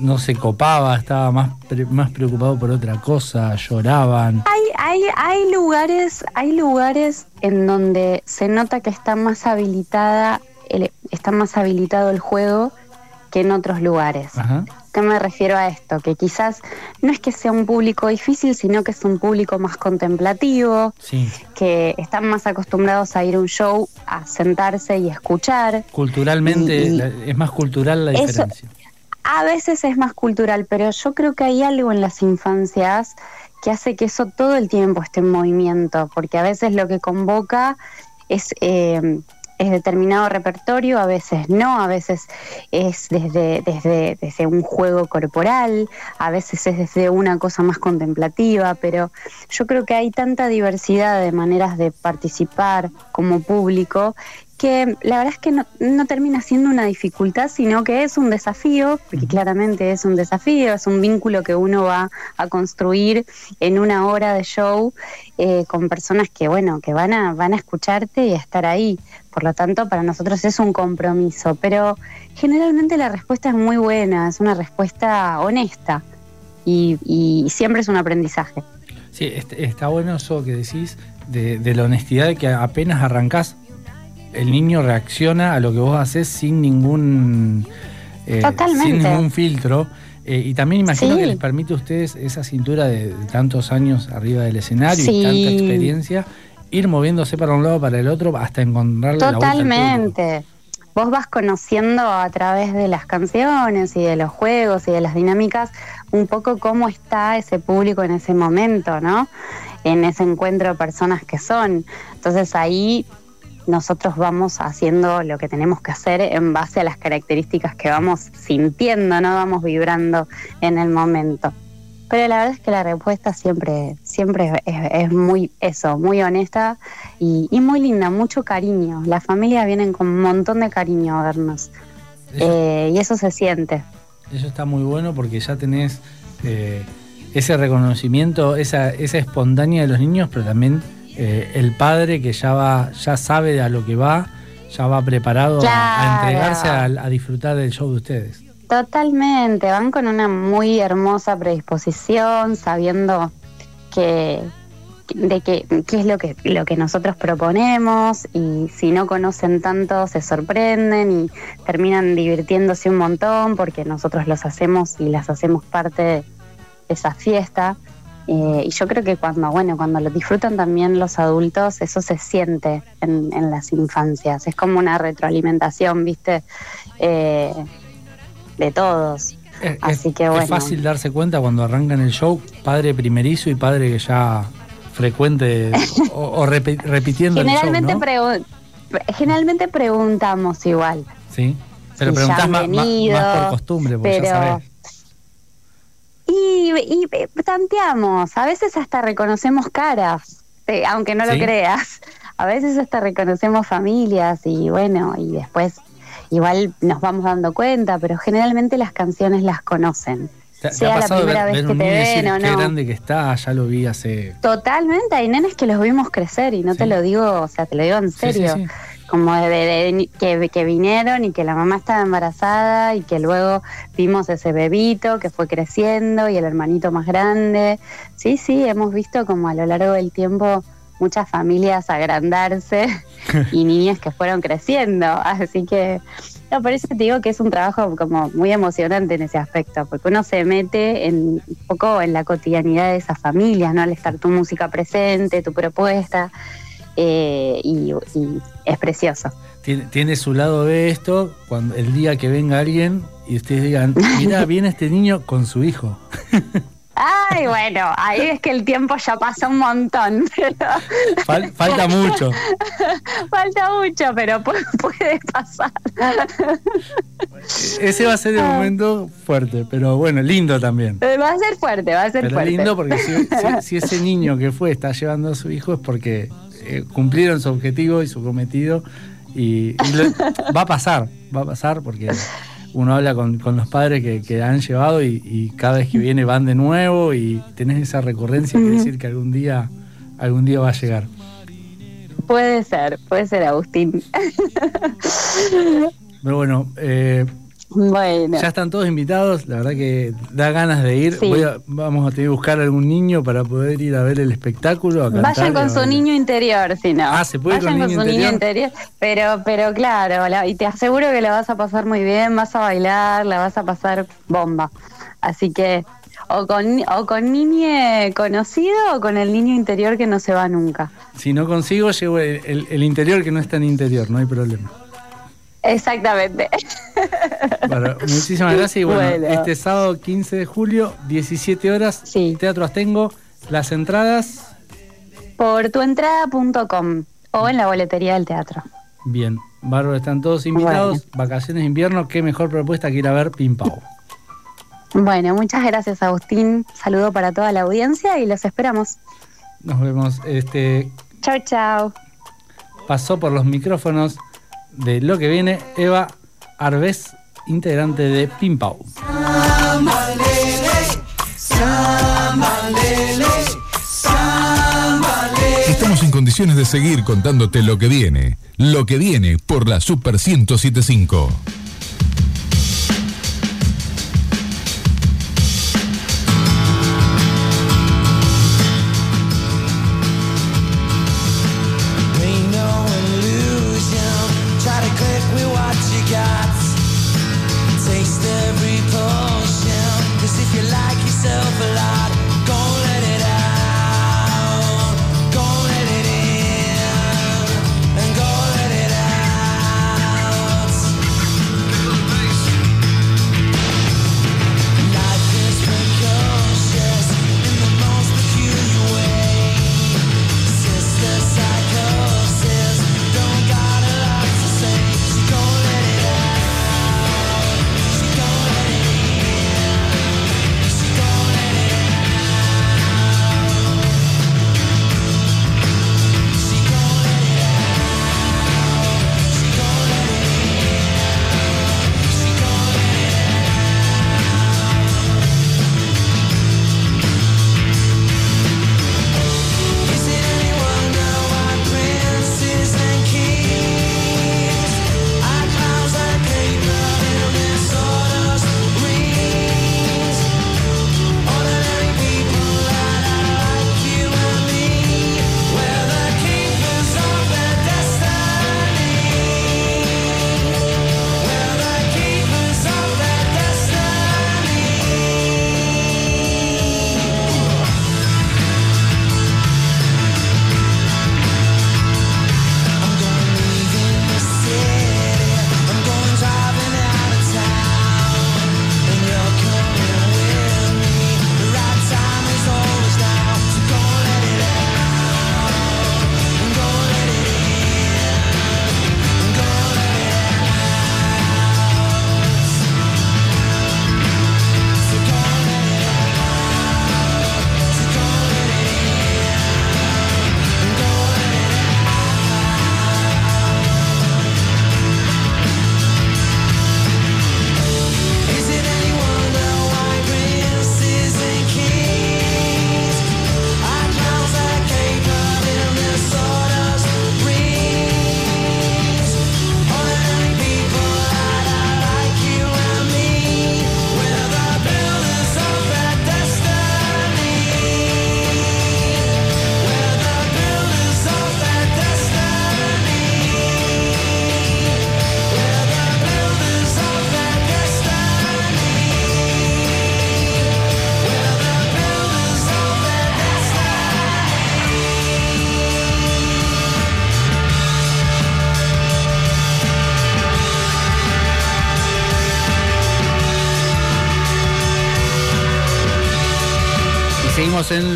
no se copaba, estaba más, pre- más preocupado por otra cosa, lloraban? Hay, hay, hay lugares, hay lugares en donde se nota que está más habilitada, el- está más habilitado el juego que en otros lugares. Ajá. ¿Qué me refiero a esto? Que quizás no es que sea un público difícil, sino que es un público más contemplativo, Sí. que están más acostumbrados a ir a un show, a sentarse y escuchar. Culturalmente, Y- y- la- es más cultural la Eso- diferencia. A veces es más cultural, pero yo creo que hay algo en las infancias que hace que eso todo el tiempo esté en movimiento, porque a veces lo que convoca es, eh, es determinado repertorio, a veces no, a veces es desde, desde, desde un juego corporal, a veces es desde una cosa más contemplativa, pero yo creo que hay tanta diversidad de maneras de participar como público que la verdad es que no, no termina siendo una dificultad, sino que es un desafío, porque claramente es un desafío, es un vínculo que uno va a construir en una hora de show eh, con personas que, bueno, que van a, van a escucharte y a estar ahí. Por lo tanto, para nosotros es un compromiso, pero generalmente la respuesta es muy buena, es una respuesta honesta y, y siempre es un aprendizaje. Sí, est- está bueno eso que decís de, de la honestidad de que apenas arrancás, el niño reacciona a lo que vos haces sin ningún, eh, Totalmente. sin ningún filtro. Eh, y también imagino Sí. que les permite a ustedes esa cintura de, de tantos años arriba del escenario Sí. y tanta experiencia, ir moviéndose para un lado para el otro hasta encontrarle la vuelta. Totalmente. Vos vas conociendo a través de las canciones y de los juegos y de las dinámicas un poco cómo está ese público en ese momento, ¿no? En ese encuentro de personas que son. Entonces ahí nosotros vamos haciendo lo que tenemos que hacer en base a las características que vamos sintiendo, no vamos vibrando en el momento. Pero la verdad es que la respuesta siempre, siempre es, es muy eso, muy honesta y, y muy linda, mucho cariño. La familia vienen con un montón de cariño a vernos. Eh, y eso se siente. Eso está muy bueno porque ya tenés eh, ese reconocimiento, esa, esa espontánea de los niños, pero también eh, el padre que ya va, ya sabe a lo que va, ya va preparado a- entregarse a, a disfrutar del show de ustedes. Totalmente, van con una muy hermosa predisposición, sabiendo que, de que, qué es lo que, lo que nosotros proponemos y si no conocen tanto se sorprenden y terminan divirtiéndose un montón porque nosotros los hacemos y las hacemos parte de esa fiesta. Eh, y yo creo que cuando, bueno, cuando lo disfrutan también los adultos, eso se siente en, en las infancias. Es como una retroalimentación, ¿viste? Eh, de todos. Es, Así es- que es bueno. fácil darse cuenta cuando arrancan el show, padre primerizo y padre que ya frecuente o, o repi- repitiendo el Generalmente, show, ¿no? pregu- generalmente preguntamos igual. Sí, pero si preguntás más, por costumbre, porque pero- ya sabés. Y, y, eh, tanteamos, a veces hasta reconocemos caras, eh, aunque no ¿Sí? lo creas. A veces hasta reconocemos familias y bueno, y después igual nos vamos dando cuenta, pero generalmente las canciones las conocen. ¿Te, te sea la primera ver, vez ver que te ven o qué no. grande que está? Ya lo vi hace... Totalmente, hay nenes que los vimos crecer y no te lo digo, o sea, te lo digo en serio. sí. Como de, de- que, que vinieron y que la mamá estaba embarazada y que luego vimos ese bebito que fue creciendo y el hermanito más grande. Sí, sí, hemos visto como a lo largo del tiempo muchas familias agrandarse y niñas que fueron creciendo. Así que, no, por eso te digo que es un trabajo como muy emocionante en ese aspecto, porque uno se mete en, un poco en la cotidianidad de esas familias, ¿no? Al estar tu música presente, tu propuesta, eh, y, y es precioso. Tiene, tiene su lado de esto, cuando el día que venga alguien y ustedes digan, mira, viene este niño con su hijo. Ay, bueno, ahí es que el tiempo ya pasa un montón, pero Fal- falta mucho. falta mucho, pero pu- puede pasar. Ese va a ser el momento fuerte, pero bueno, lindo también. Va a ser fuerte, va a ser Pero fuerte. lindo porque si, si- si ese niño que fue está llevando a su hijo es porque eh, cumplieron su objetivo y su cometido y, y lo- va a pasar, va a pasar porque uno habla con, con los padres que, que han llevado y, y cada vez que viene van de nuevo y tenés esa recurrencia, quiere decir que algún día, algún día va a llegar. Puede ser, puede ser, Agustín. Pero bueno, eh, bueno, ya están todos invitados, la verdad que da ganas de ir. Sí. Voy a- vamos a tener que buscar algún niño para poder ir a ver el espectáculo. a cantar vayan a con su niño interior, si no. Ah, ¿se puede vayan con niño su niño interior. Pero, pero claro, la- y te aseguro que la vas a pasar muy bien, vas a bailar, la vas a pasar bomba. Así que, o con, o con niñe conocido o con el niño interior que no se va nunca. Si no consigo, llevo el, el- el interior que no es tan interior, no hay problema. Exactamente. Bueno, muchísimas gracias y bueno, Bueno. este sábado 15 de julio, 17 horas, Sí. Teatro Astengo, las entradas, Por tuentrada.com o en la boletería del teatro. bien, bárbaro, están todos invitados, vacaciones de invierno, qué mejor propuesta que ir a ver Pim Pau. Bueno, muchas gracias Agustín. Saludo para toda la audiencia y los esperamos. Nos vemos, este, Chao, chao. pasó por los micrófonos de lo que viene Eva Arbez, integrante de Pim Pau. Estamos en condiciones de seguir contándote lo que viene. Lo que viene por la Super 1075.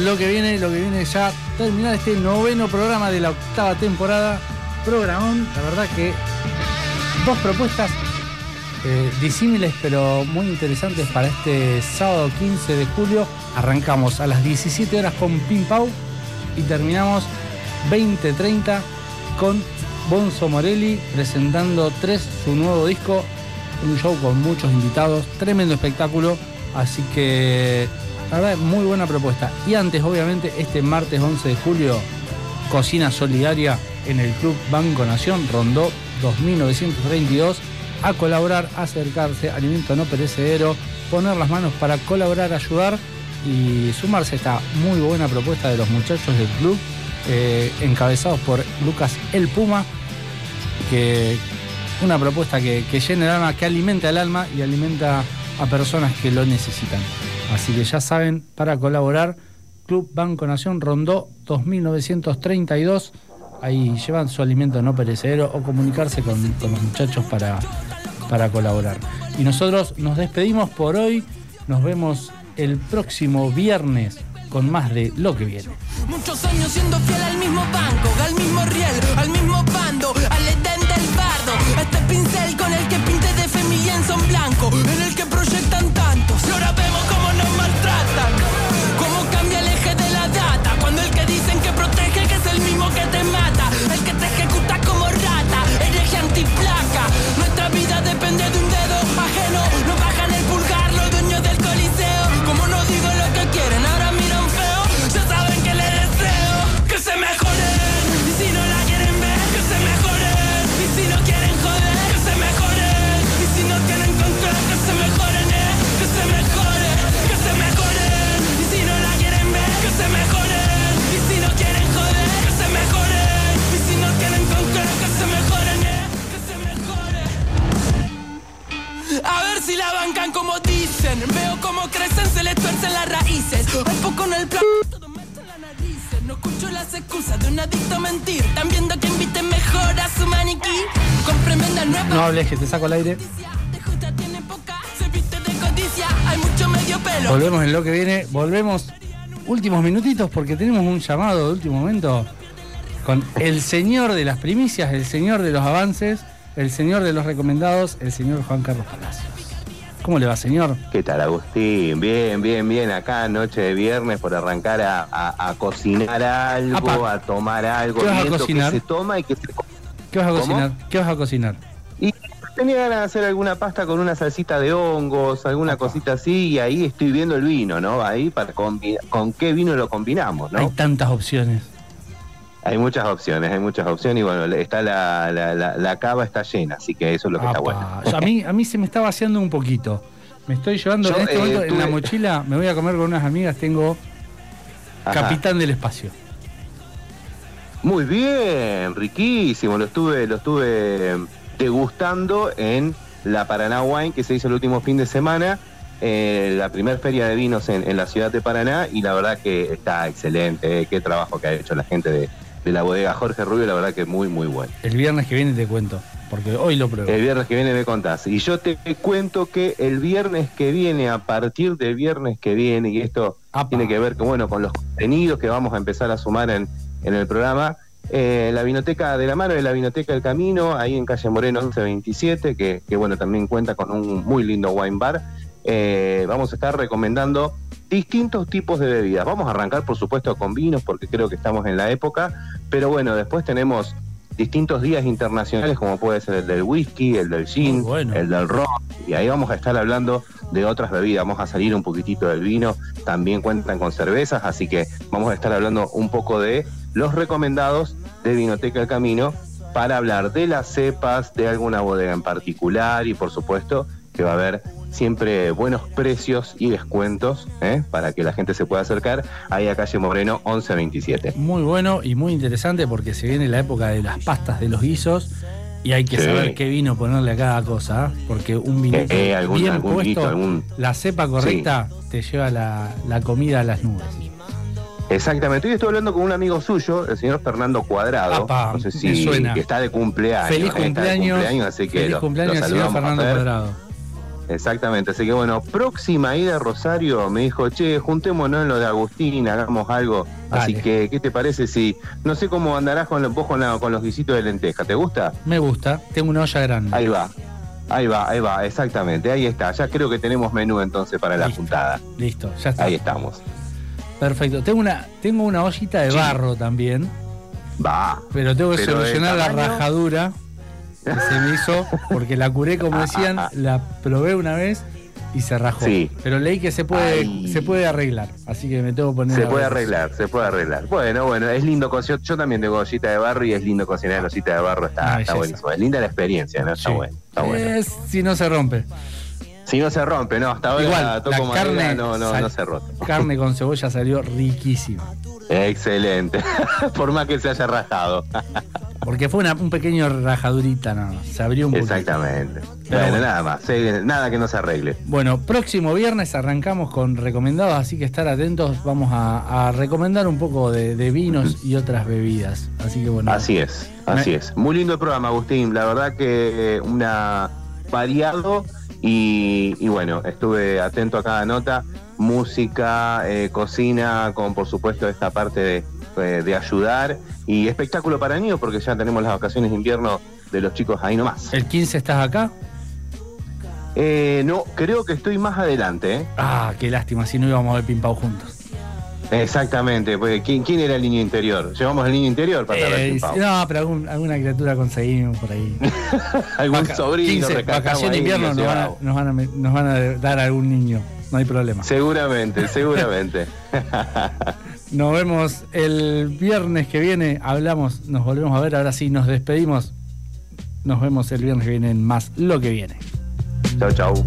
Lo que viene, lo que viene ya terminar este noveno programa de la octava temporada. Programón, la verdad que dos propuestas eh, disímiles pero muy interesantes para este sábado 15 de julio. Arrancamos a las 17 horas con Pim Pau y terminamos 20.30 con Bonzo Morelli presentando 3 su nuevo disco. Un show con muchos invitados, tremendo espectáculo. Así que la verdad, muy buena propuesta. Y antes, obviamente, este martes 11 de julio, Cocina Solidaria en el Club Banco Nación, Rondó 2932, a colaborar, acercarse, alimento no perecedero, poner las manos para colaborar, ayudar y sumarse a esta muy buena propuesta de los muchachos del club, eh, encabezados por Lucas El Puma, que una propuesta que, que llena el alma, que alimenta el alma y alimenta a personas que lo necesitan. Así que ya saben, para colaborar, Club Banco Nación Rondó 2932. Ahí llevan su alimento no perecedero o comunicarse con, los muchachos para, colaborar. Y nosotros nos despedimos por hoy. Nos vemos el próximo viernes con más de lo que viene. Muchos años siendo fiel al mismo banco, al mismo riel, al mismo bando, al edén del bardo. Este pincel con el que pinté de familia en blanco, en el que proyectan un adicto a mentir. Están viendo que inviten mejor a su maniquí. Con tremenda nueva. No hables, que te saco al aire. Volvemos en lo que viene. Volvemos últimos minutitos porque tenemos un llamado de último momento con el señor de las primicias, el señor de los avances, el señor de los recomendados, el señor Juan Carlos Palacios. ¿Cómo le va, señor? ¿Qué tal, Agustín? Bien, bien, bien. Acá, noche de viernes, por arrancar a, a- a cocinar algo, Apa. a tomar algo. ¿Qué vas a cocinar? Que se toma y que se. ¿Qué vas a ¿Cómo? cocinar? ¿Qué vas a cocinar? Y tenía ganas de hacer alguna pasta con una salsita de hongos, alguna Apa. cosita así, y ahí estoy viendo el vino, ¿no? Ahí para con qué vino lo combinamos, ¿no? Hay tantas opciones. Hay muchas opciones, hay muchas opciones, y bueno, está la, la, la- la cava está llena, así que eso es lo que está bueno. Yo- A mí, a mí se me está vaciando un poquito. Me estoy llevando Yo, en este eh, momento en la mochila, me voy a comer con unas amigas, tengo Ajá. Capitán del Espacio. Muy bien, riquísimo. Lo estuve, lo estuve degustando en la Paraná Wine que se hizo el último fin de semana, eh, la primera feria de vinos en, en la ciudad de Paraná y la verdad que está excelente. eh, qué trabajo que ha hecho la gente de, de la bodega Jorge Rubio, la verdad que muy, muy bueno. El viernes que viene te cuento, porque hoy lo pruebo. El viernes que viene me contás. Y yo te cuento que el viernes que viene, a partir del viernes que viene, y esto Apa. tiene que ver con, bueno, con los contenidos que vamos a empezar a sumar en, en el programa, eh, la Vinoteca de la Mano de la Vinoteca del Camino, ahí en calle Moreno 1127, que, que bueno, también cuenta con un muy lindo wine bar. Eh, vamos a estar recomendando distintos tipos de bebidas. Vamos a arrancar, por supuesto, con vinos, porque creo que estamos en la época, pero bueno, después tenemos distintos días internacionales, como puede ser el del whisky, el del gin, bueno. el del ron, y ahí vamos a estar hablando de otras bebidas, vamos a salir un poquitito del vino, también cuentan con cervezas, así que vamos a estar hablando un poco de los recomendados de Vinoteca El Camino para hablar de las cepas, de alguna bodega en particular y por supuesto que va a haber siempre buenos precios y descuentos ¿eh? para que la gente se pueda acercar ahí a calle Moreno 1127. Muy bueno y muy interesante porque se viene la época de las pastas, de los guisos, y hay que Sí. saber qué vino ponerle a cada cosa, ¿eh? porque un vinito Eh, eh, algún- bien algún puesto, guito, algún- la cepa correcta, te lleva la, la comida a las nubes. Exactamente, hoy estoy hablando con un amigo suyo, el señor Fernando Cuadrado. No sé si suena. que está de cumpleaños. Feliz. Está de cumpleaños, así que feliz lo- cumpleaños lo señor Fernando Fer. Cuadrado. Exactamente, así que bueno, próxima ida a Rosario me dijo, che, juntémonos en lo de Agustín, hagamos algo. Así que, ¿qué te parece si, no sé cómo andarás con, los- vos con, la- con los guisitos de lenteja, ¿te gusta? Me gusta, tengo una olla grande. Ahí va, ahí va, ahí va, exactamente, ahí está, ya creo que tenemos menú entonces para la juntada. Listo, ya está. Ahí estamos. Perfecto. Tengo una, tengo una ollita de Sí. barro también, Va. pero tengo que Pero solucionar la rajadura que se me hizo, porque la curé, como decían, la probé una vez y se rajó. Sí. Pero leí que se puede, Ay. se puede arreglar, así que me tengo que poner Se puede arreglar, se puede arreglar. Bueno, bueno, es lindo cocinar. Yo también tengo ollita de barro y es lindo cocinar en ollita de barro. Está, Ah, está buenísimo. Es linda la experiencia, ¿no? Está Sí. bueno. Está bueno. Es si no se rompe. Si no se rompe, no, hasta ahora Igual, toco la madera, carne no, no, se rompe. Carne con cebolla salió riquísima. Excelente. Por más que se haya rajado. Porque fue una, un pequeño rajadurita, no, se abrió un poquito. Exactamente. Pero bueno, nada más. nada que no se arregle. Bueno, próximo viernes arrancamos con recomendados, así que estar atentos. Vamos a, a recomendar un poco de, de vinos y otras bebidas. Así que bueno. Así es, así Me- es. Muy lindo el programa, Agustín. La verdad que una variado y, y bueno, estuve atento a cada nota. Música, eh, cocina, con por supuesto esta parte de, eh, de ayudar y espectáculo para niños porque ya tenemos las vacaciones de invierno de los chicos ahí nomás. ¿El 15 estás acá? Eh, no, creo que estoy más adelante. ¿eh? Ah, qué lástima, si no íbamos a ver Pimpao juntos. Exactamente, porque ¿quién, quién era el niño interior? Llevamos el niño interior para Eh, Pau. no, pero algún- alguna criatura conseguimos por ahí. Algún Vaca- sobrino 15, rescatamos vacación de invierno nos van, a, llevamos. nos, van a, me- nos van a dar algún niño. No hay problema. Seguramente, seguramente. Nos vemos el viernes que viene. Hablamos, nos volvemos a ver. Ahora sí, nos despedimos. Nos vemos el viernes que viene en más lo que viene. chau, chau.